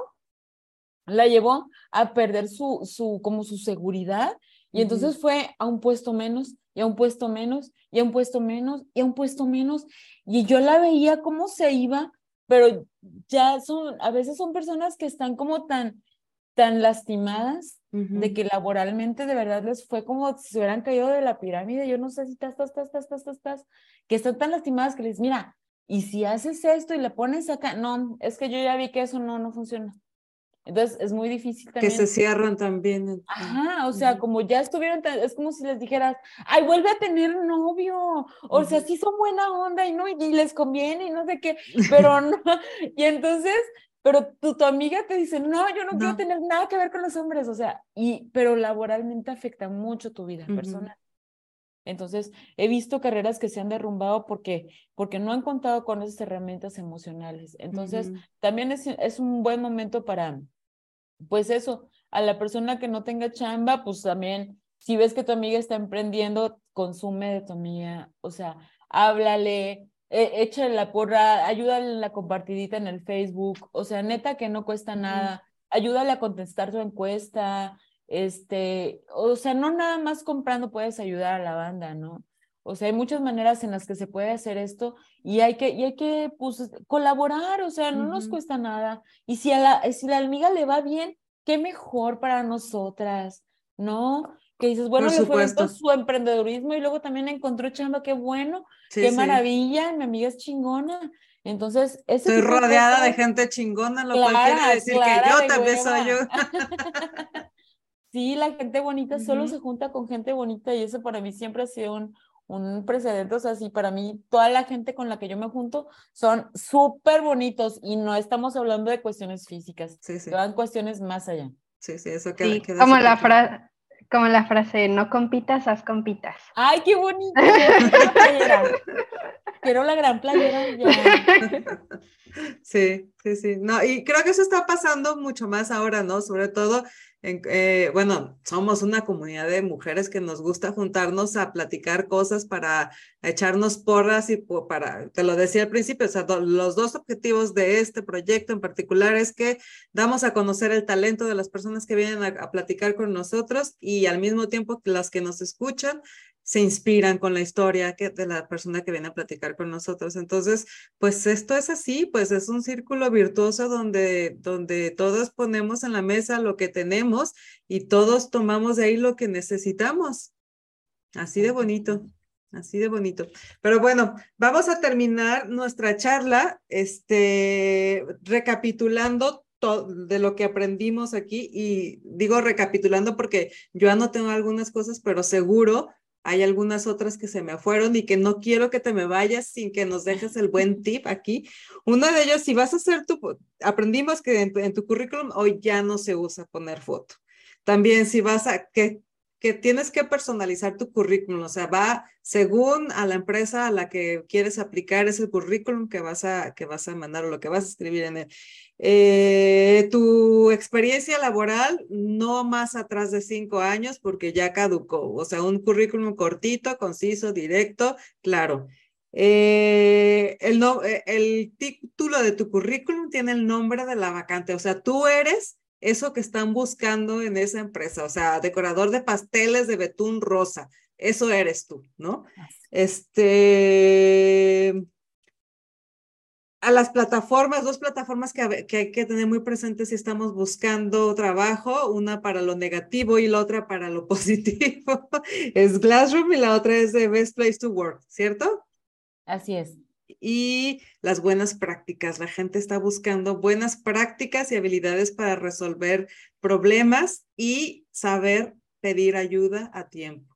la llevó a perder su, su, como su seguridad, y entonces fue a un puesto menos, y a un puesto menos, y a un puesto menos, y a un puesto menos. Y yo la veía cómo se iba, pero ya son, a veces son personas que están como tan, tan lastimadas de que laboralmente de verdad les fue como si se hubieran caído de la pirámide. Yo no sé si estás, estás, estás, estás, estás, estás, que están tan lastimadas que les, mira, y si haces esto y le pones acá, no, es que yo ya vi que eso no, no funciona. Entonces es muy difícil también. Que se cierran también. Ajá, o sea, como ya estuvieron, es como si les dijeras, ay, vuelve a tener novio, o sea, sí son buena onda y no, y les conviene y no sé qué, pero no, y entonces, pero tu, tu amiga te dice, no, yo no, quiero tener nada que ver con los hombres, o sea, y, pero laboralmente afecta mucho tu vida personal. Entonces, he visto carreras que se han derrumbado porque, porque no han contado con esas herramientas emocionales. Entonces, también es, es un buen momento para, pues eso, a la persona que no tenga chamba, pues también, si ves que tu amiga está emprendiendo, consume de tu amiga, o sea, háblale, e, échale la porra, ayúdale en la compartidita en el Facebook, o sea, neta que no cuesta nada, ayúdale a contestar tu encuesta, este, o sea, no nada más comprando puedes ayudar a la banda, ¿no? O sea, hay muchas maneras en las que se puede hacer esto y hay que, y hay que pues, colaborar, o sea, no nos cuesta nada. Y si a la, si la amiga le va bien, qué mejor para nosotras, ¿no? Que dices, bueno, le fue todo su emprendedurismo y luego también encontró chamba, qué bueno, qué maravilla, mi amiga es chingona. Entonces, estoy rodeada de, gente chingona, lo cual quiere decir que yo también soy yo. sí, la gente bonita solo se junta con gente bonita y eso para mí siempre ha sido un, un precedente, o sea, sí, para mí toda la gente con la que yo me junto son súper bonitos y no estamos hablando de cuestiones físicas, sí, sí. van cuestiones más allá. Sí, sí, eso queda, sí, como la frase como la frase, no compitas, haz compitas. ¡Ay, qué bonito! Quiero la gran playera. Sí, sí, sí. No, y creo que eso está pasando mucho más ahora, ¿no? Sobre todo eh, bueno, somos una comunidad de mujeres que nos gusta juntarnos a platicar cosas para echarnos porras y para, te lo decía al principio, o sea, los dos objetivos de este proyecto en particular es que damos a conocer el talento de las personas que vienen a, a platicar con nosotros y al mismo tiempo que las que nos escuchan se inspiran con la historia que, de la persona que viene a platicar con nosotros. Entonces, pues esto es así, pues es un círculo virtuoso donde, donde todos ponemos en la mesa lo que tenemos y todos tomamos de ahí lo que necesitamos. Así de bonito. Así de bonito. Pero bueno, vamos a terminar nuestra charla, este, recapitulando de lo que aprendimos aquí y digo recapitulando porque yo tengo algunas cosas, pero seguro hay algunas otras que se me fueron y que no quiero que te me vayas sin que nos dejes el buen tip aquí. Uno de ellos, si vas a hacer tu, aprendimos que en tu, currículum hoy ya no se usa poner foto. También si vas a, que, que tienes que personalizar tu currículum, o sea, va según a la empresa a la que quieres aplicar ese currículum que vas a, que vas a mandar o lo que vas a escribir en él. Eh, tu experiencia laboral no más atrás de cinco años porque ya caducó, o sea, un currículum cortito, conciso, directo, claro. Eh, el, no, eh, el título de tu currículum tiene el nombre de la vacante, o sea, tú eres eso que están buscando en esa empresa, o sea, decorador de pasteles de betún rosa, eso eres tú, ¿no? Este, a las plataformas, dos plataformas que, hay que tener muy presentes si estamos buscando trabajo, una para lo negativo y la otra para lo positivo. es Glassroom y la otra es The Best Place to Work, ¿cierto? Así es. Y las buenas prácticas. La gente está buscando buenas prácticas y habilidades para resolver problemas y saber pedir ayuda a tiempo.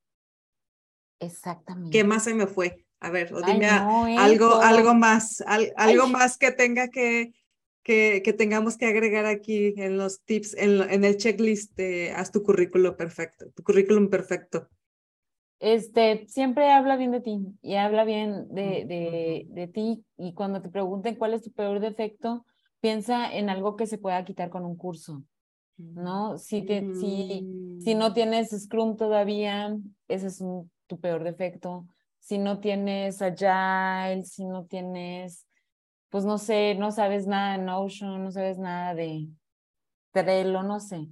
Exactamente. ¿Qué más se me fue? A ver, dime algo, algo más, algo más que tenga que, que, que, tengamos que agregar aquí en los tips, en, en el checklist de haz tu currículum perfecto, tu currículum perfecto. Este, siempre habla bien de ti y habla bien de, de, de ti y cuando te pregunten cuál es tu peor defecto, piensa en algo que se pueda quitar con un curso, ¿no? Si, te, si, si no mm. tienes Scrum todavía, ese es tu peor defecto si no tienes Agile, si no tienes, pues no sé, no sabes nada de Notion, no sabes nada de Trello, no sé,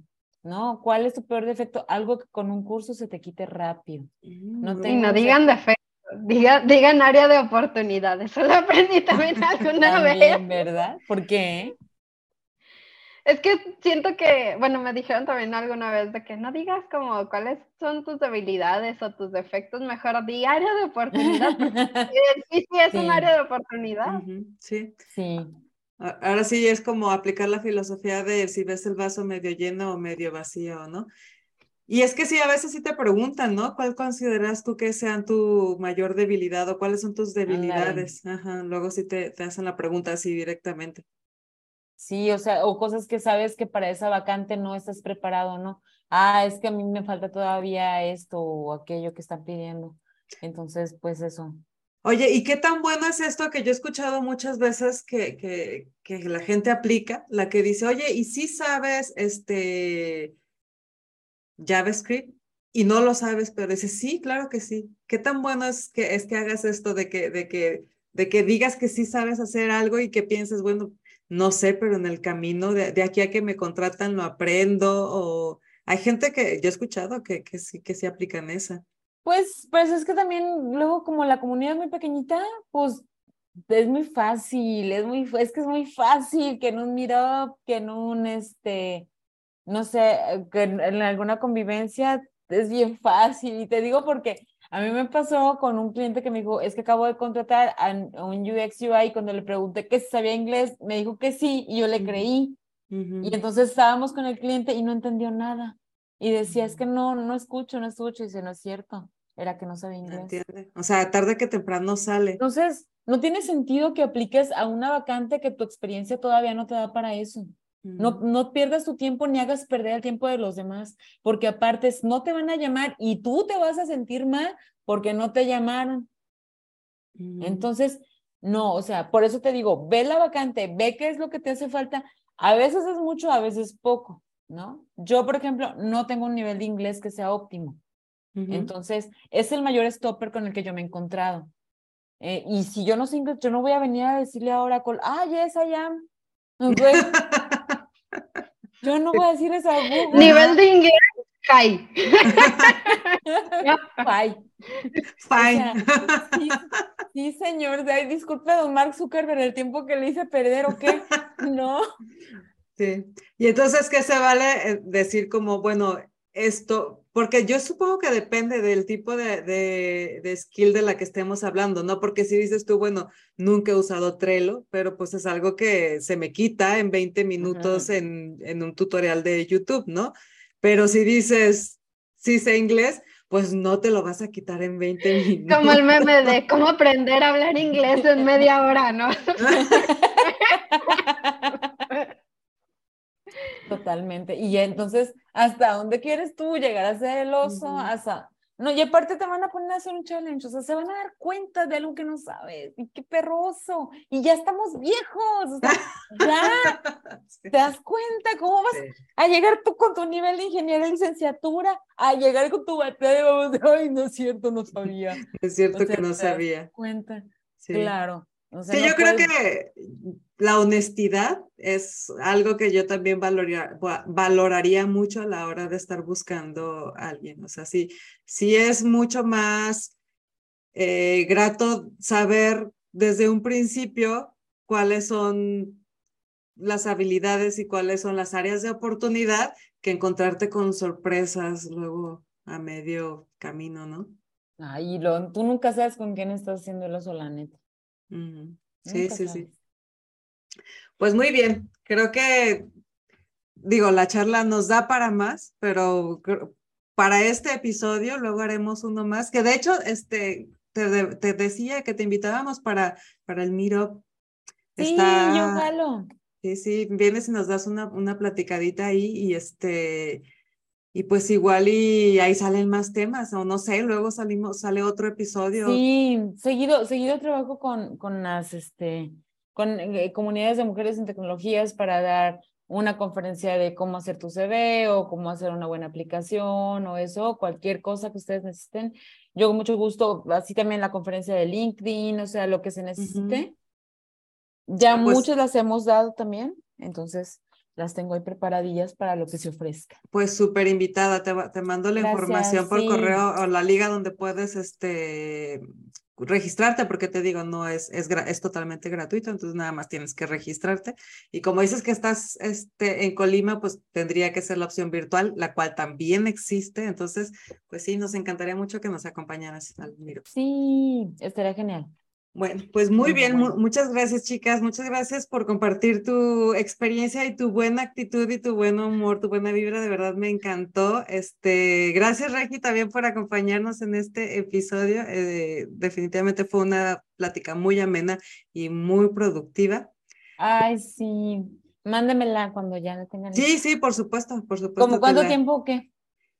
¿no? ¿Cuál es tu peor defecto? Algo que con un curso se te quite rápido. No, mm, no digan defecto, digan área de oportunidades, eso lo aprendí también alguna también, vez. ¿verdad? ¿Por qué? Es que siento que, bueno, me dijeron también alguna vez de que no digas como cuáles son tus debilidades o tus defectos, mejor di área de oportunidad. sí, sí, es un área de oportunidad. Sí. Sí. Ahora sí es como aplicar la filosofía de si ves el vaso medio lleno o medio vacío, ¿no? Y es que sí, a veces sí te preguntan, ¿no? ¿Cuál consideras tú que sean tu mayor debilidad o cuáles son tus debilidades? Ajá, luego sí te, te hacen la pregunta así directamente. Sí, o sea, o cosas que sabes que para esa vacante no estás preparado, ¿no? Ah, es que a mí me falta todavía esto o aquello que están pidiendo. Entonces, pues eso. Oye, ¿y qué tan bueno es esto que yo he escuchado muchas veces que, que, que la gente aplica? La que dice, oye, ¿y si sabes este JavaScript? Y no lo sabes, pero dice, sí, claro que sí. ¿Qué tan bueno es que, es que hagas esto de que, de que, de que digas que sí sabes hacer algo y que pienses, bueno, no sé, pero en el camino de, aquí a que me contratan lo aprendo o Hay gente que yo he escuchado que, que sí, que sí aplican esa. Pues, pues es que también luego como la comunidad es muy pequeñita, pues es muy fácil, es muy, es que es muy fácil que en un meetup, que en un, este, no sé, que en, alguna convivencia es bien fácil. Y te digo porque a mí me pasó con un cliente que me dijo, es que acabo de contratar a, un UX UI y cuando le pregunté que si sabía inglés, me dijo que sí y yo le creí. Y entonces estábamos con el cliente y no entendió nada. Y decía, es que no, no escucho, no escucho. Y dice, no es cierto, era que no sabía inglés. Entiende. O sea, tarde que temprano sale. Entonces, no tiene sentido que apliques a una vacante que tu experiencia todavía no te da para eso. No, no pierdas tu tiempo ni hagas perder el tiempo de los demás, porque aparte no te van a llamar y tú te vas a sentir mal porque no te llamaron. Entonces, no, o sea, por eso te digo, ve la vacante, ve qué es lo que te hace falta. A veces es mucho, a veces poco, ¿no? Yo, por ejemplo, no tengo un nivel de inglés que sea óptimo. Entonces, es el mayor stopper con el que yo me he encontrado. Eh, y si yo no sé inglés, yo no voy a venir a decirle a Oracle, ah, yes, I am. Yo no voy a decir eso a Google. Nivel de inglés, high. Fine. Fine. sí, señor. disculpe, don Mark Zuckerberg, el tiempo que le hice perder o qué. No. Sí. Y entonces, ¿qué se vale eh, decir como, bueno, esto, porque yo supongo que depende del tipo de, de, skill de la que estemos hablando, ¿no? Porque si dices tú, bueno, nunca he usado Trello, pero pues es algo que se me quita en 20 minutos en, en un tutorial de YouTube, ¿no? Pero si dices, sí sé inglés, pues no te lo vas a quitar en 20 minutos. Como el meme de cómo aprender a hablar inglés en media hora, ¿no? Totalmente. Y entonces, ¿hasta dónde quieres tú llegar a ser el oso? Hasta... No, y aparte te van a poner a hacer un challenge, o sea, se van a dar cuenta de algo que no sabes, y qué perroso, y ya estamos viejos, o sea, ya, ¿te das cuenta cómo vas a llegar tú con tu nivel de ingeniería y licenciatura, a llegar con tu batalla de, ay, no es cierto, no sabía. Es cierto que no sabía. cuenta, claro. Sí, yo creo que la honestidad es algo que yo también valoraría, mucho a la hora de estar buscando a alguien. O sea, sí, sí es mucho más eh, grato saber desde un principio cuáles son las habilidades y cuáles son las áreas de oportunidad que encontrarte con sorpresas luego a medio camino, ¿no? Ay, lo, tú nunca sabes con quién estás haciendo la Sí, sí, sí. Pues muy bien, creo que, digo, la charla nos da para más, pero para este episodio luego haremos uno más, que de hecho, este, te, decía que te invitábamos para, para el Meetup. Sí, yo. Sí, sí, vienes y nos das una, una platicadita ahí y este, y pues igual y ahí salen más temas, o no sé, luego salimos, sale otro episodio. Sí, seguido, seguido trabajo con, con las, este, con eh, comunidades de mujeres en tecnologías para dar una conferencia de cómo hacer tu CV o cómo hacer una buena aplicación o eso, cualquier cosa que ustedes necesiten. Yo con mucho gusto, así también la conferencia de LinkedIn, o sea, lo que se necesite. Ya pues muchas las hemos dado también, entonces las tengo ahí preparadillas para lo que se ofrezca. Pues súper invitada, te, te, mando la información por correo o la liga donde puedes este, registrarte, porque te digo, no es, es, es, totalmente gratuito, entonces nada más tienes que registrarte. Y como dices que estás este, en Colima, pues tendría que ser la opción virtual, la cual también existe. Entonces, pues sí, nos encantaría mucho que nos acompañaras al Miro. Sí, estaría genial. Bueno, pues muy bien, muchas gracias chicas, muchas gracias por compartir tu experiencia y tu buena actitud y tu buen humor, tu buena vibra, de verdad me encantó. Este, gracias Regi también por acompañarnos en este episodio, eh, definitivamente fue una plática muy amena y muy productiva. Ay, sí, mándemela cuando ya la tengan. Sí, sí, por supuesto, por supuesto. ¿Cómo cuánto tiempo o qué?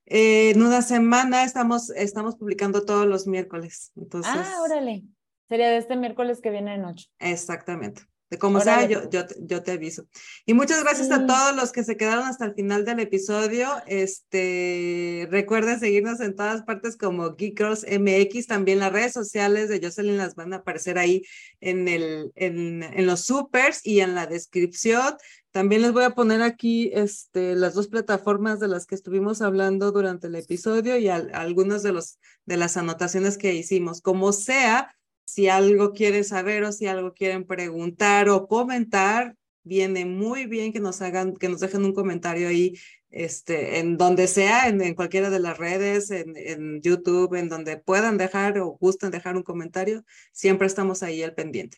Eh, en una semana estamos, estamos publicando todos los miércoles. Entonces... Ah, órale. Sería de este miércoles que viene de noche. Exactamente. De como sea, yo, yo, yo, te aviso. Y muchas gracias a todos los que se quedaron hasta el final del episodio. Este, recuerden seguirnos en todas partes como Geek Girls MX. También las redes sociales de Jocelyn las van a aparecer ahí en, el, en, en los supers y en la descripción. También les voy a poner aquí este, las dos plataformas de las que estuvimos hablando durante el episodio y algunas de, los, de las anotaciones que hicimos. Como sea, si algo quieren saber o si algo quieren preguntar o comentar, viene muy bien que nos hagan, que nos dejen un comentario ahí, este, en donde sea, en, cualquiera de las redes, en, en, YouTube, en donde puedan dejar o gusten dejar un comentario, siempre estamos ahí al pendiente.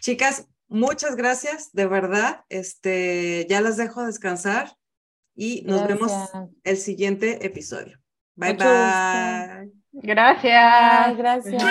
Chicas, muchas gracias, de verdad. Este, ya las dejo descansar y nos vemos el siguiente episodio. Bye bye. Gracias. gracias.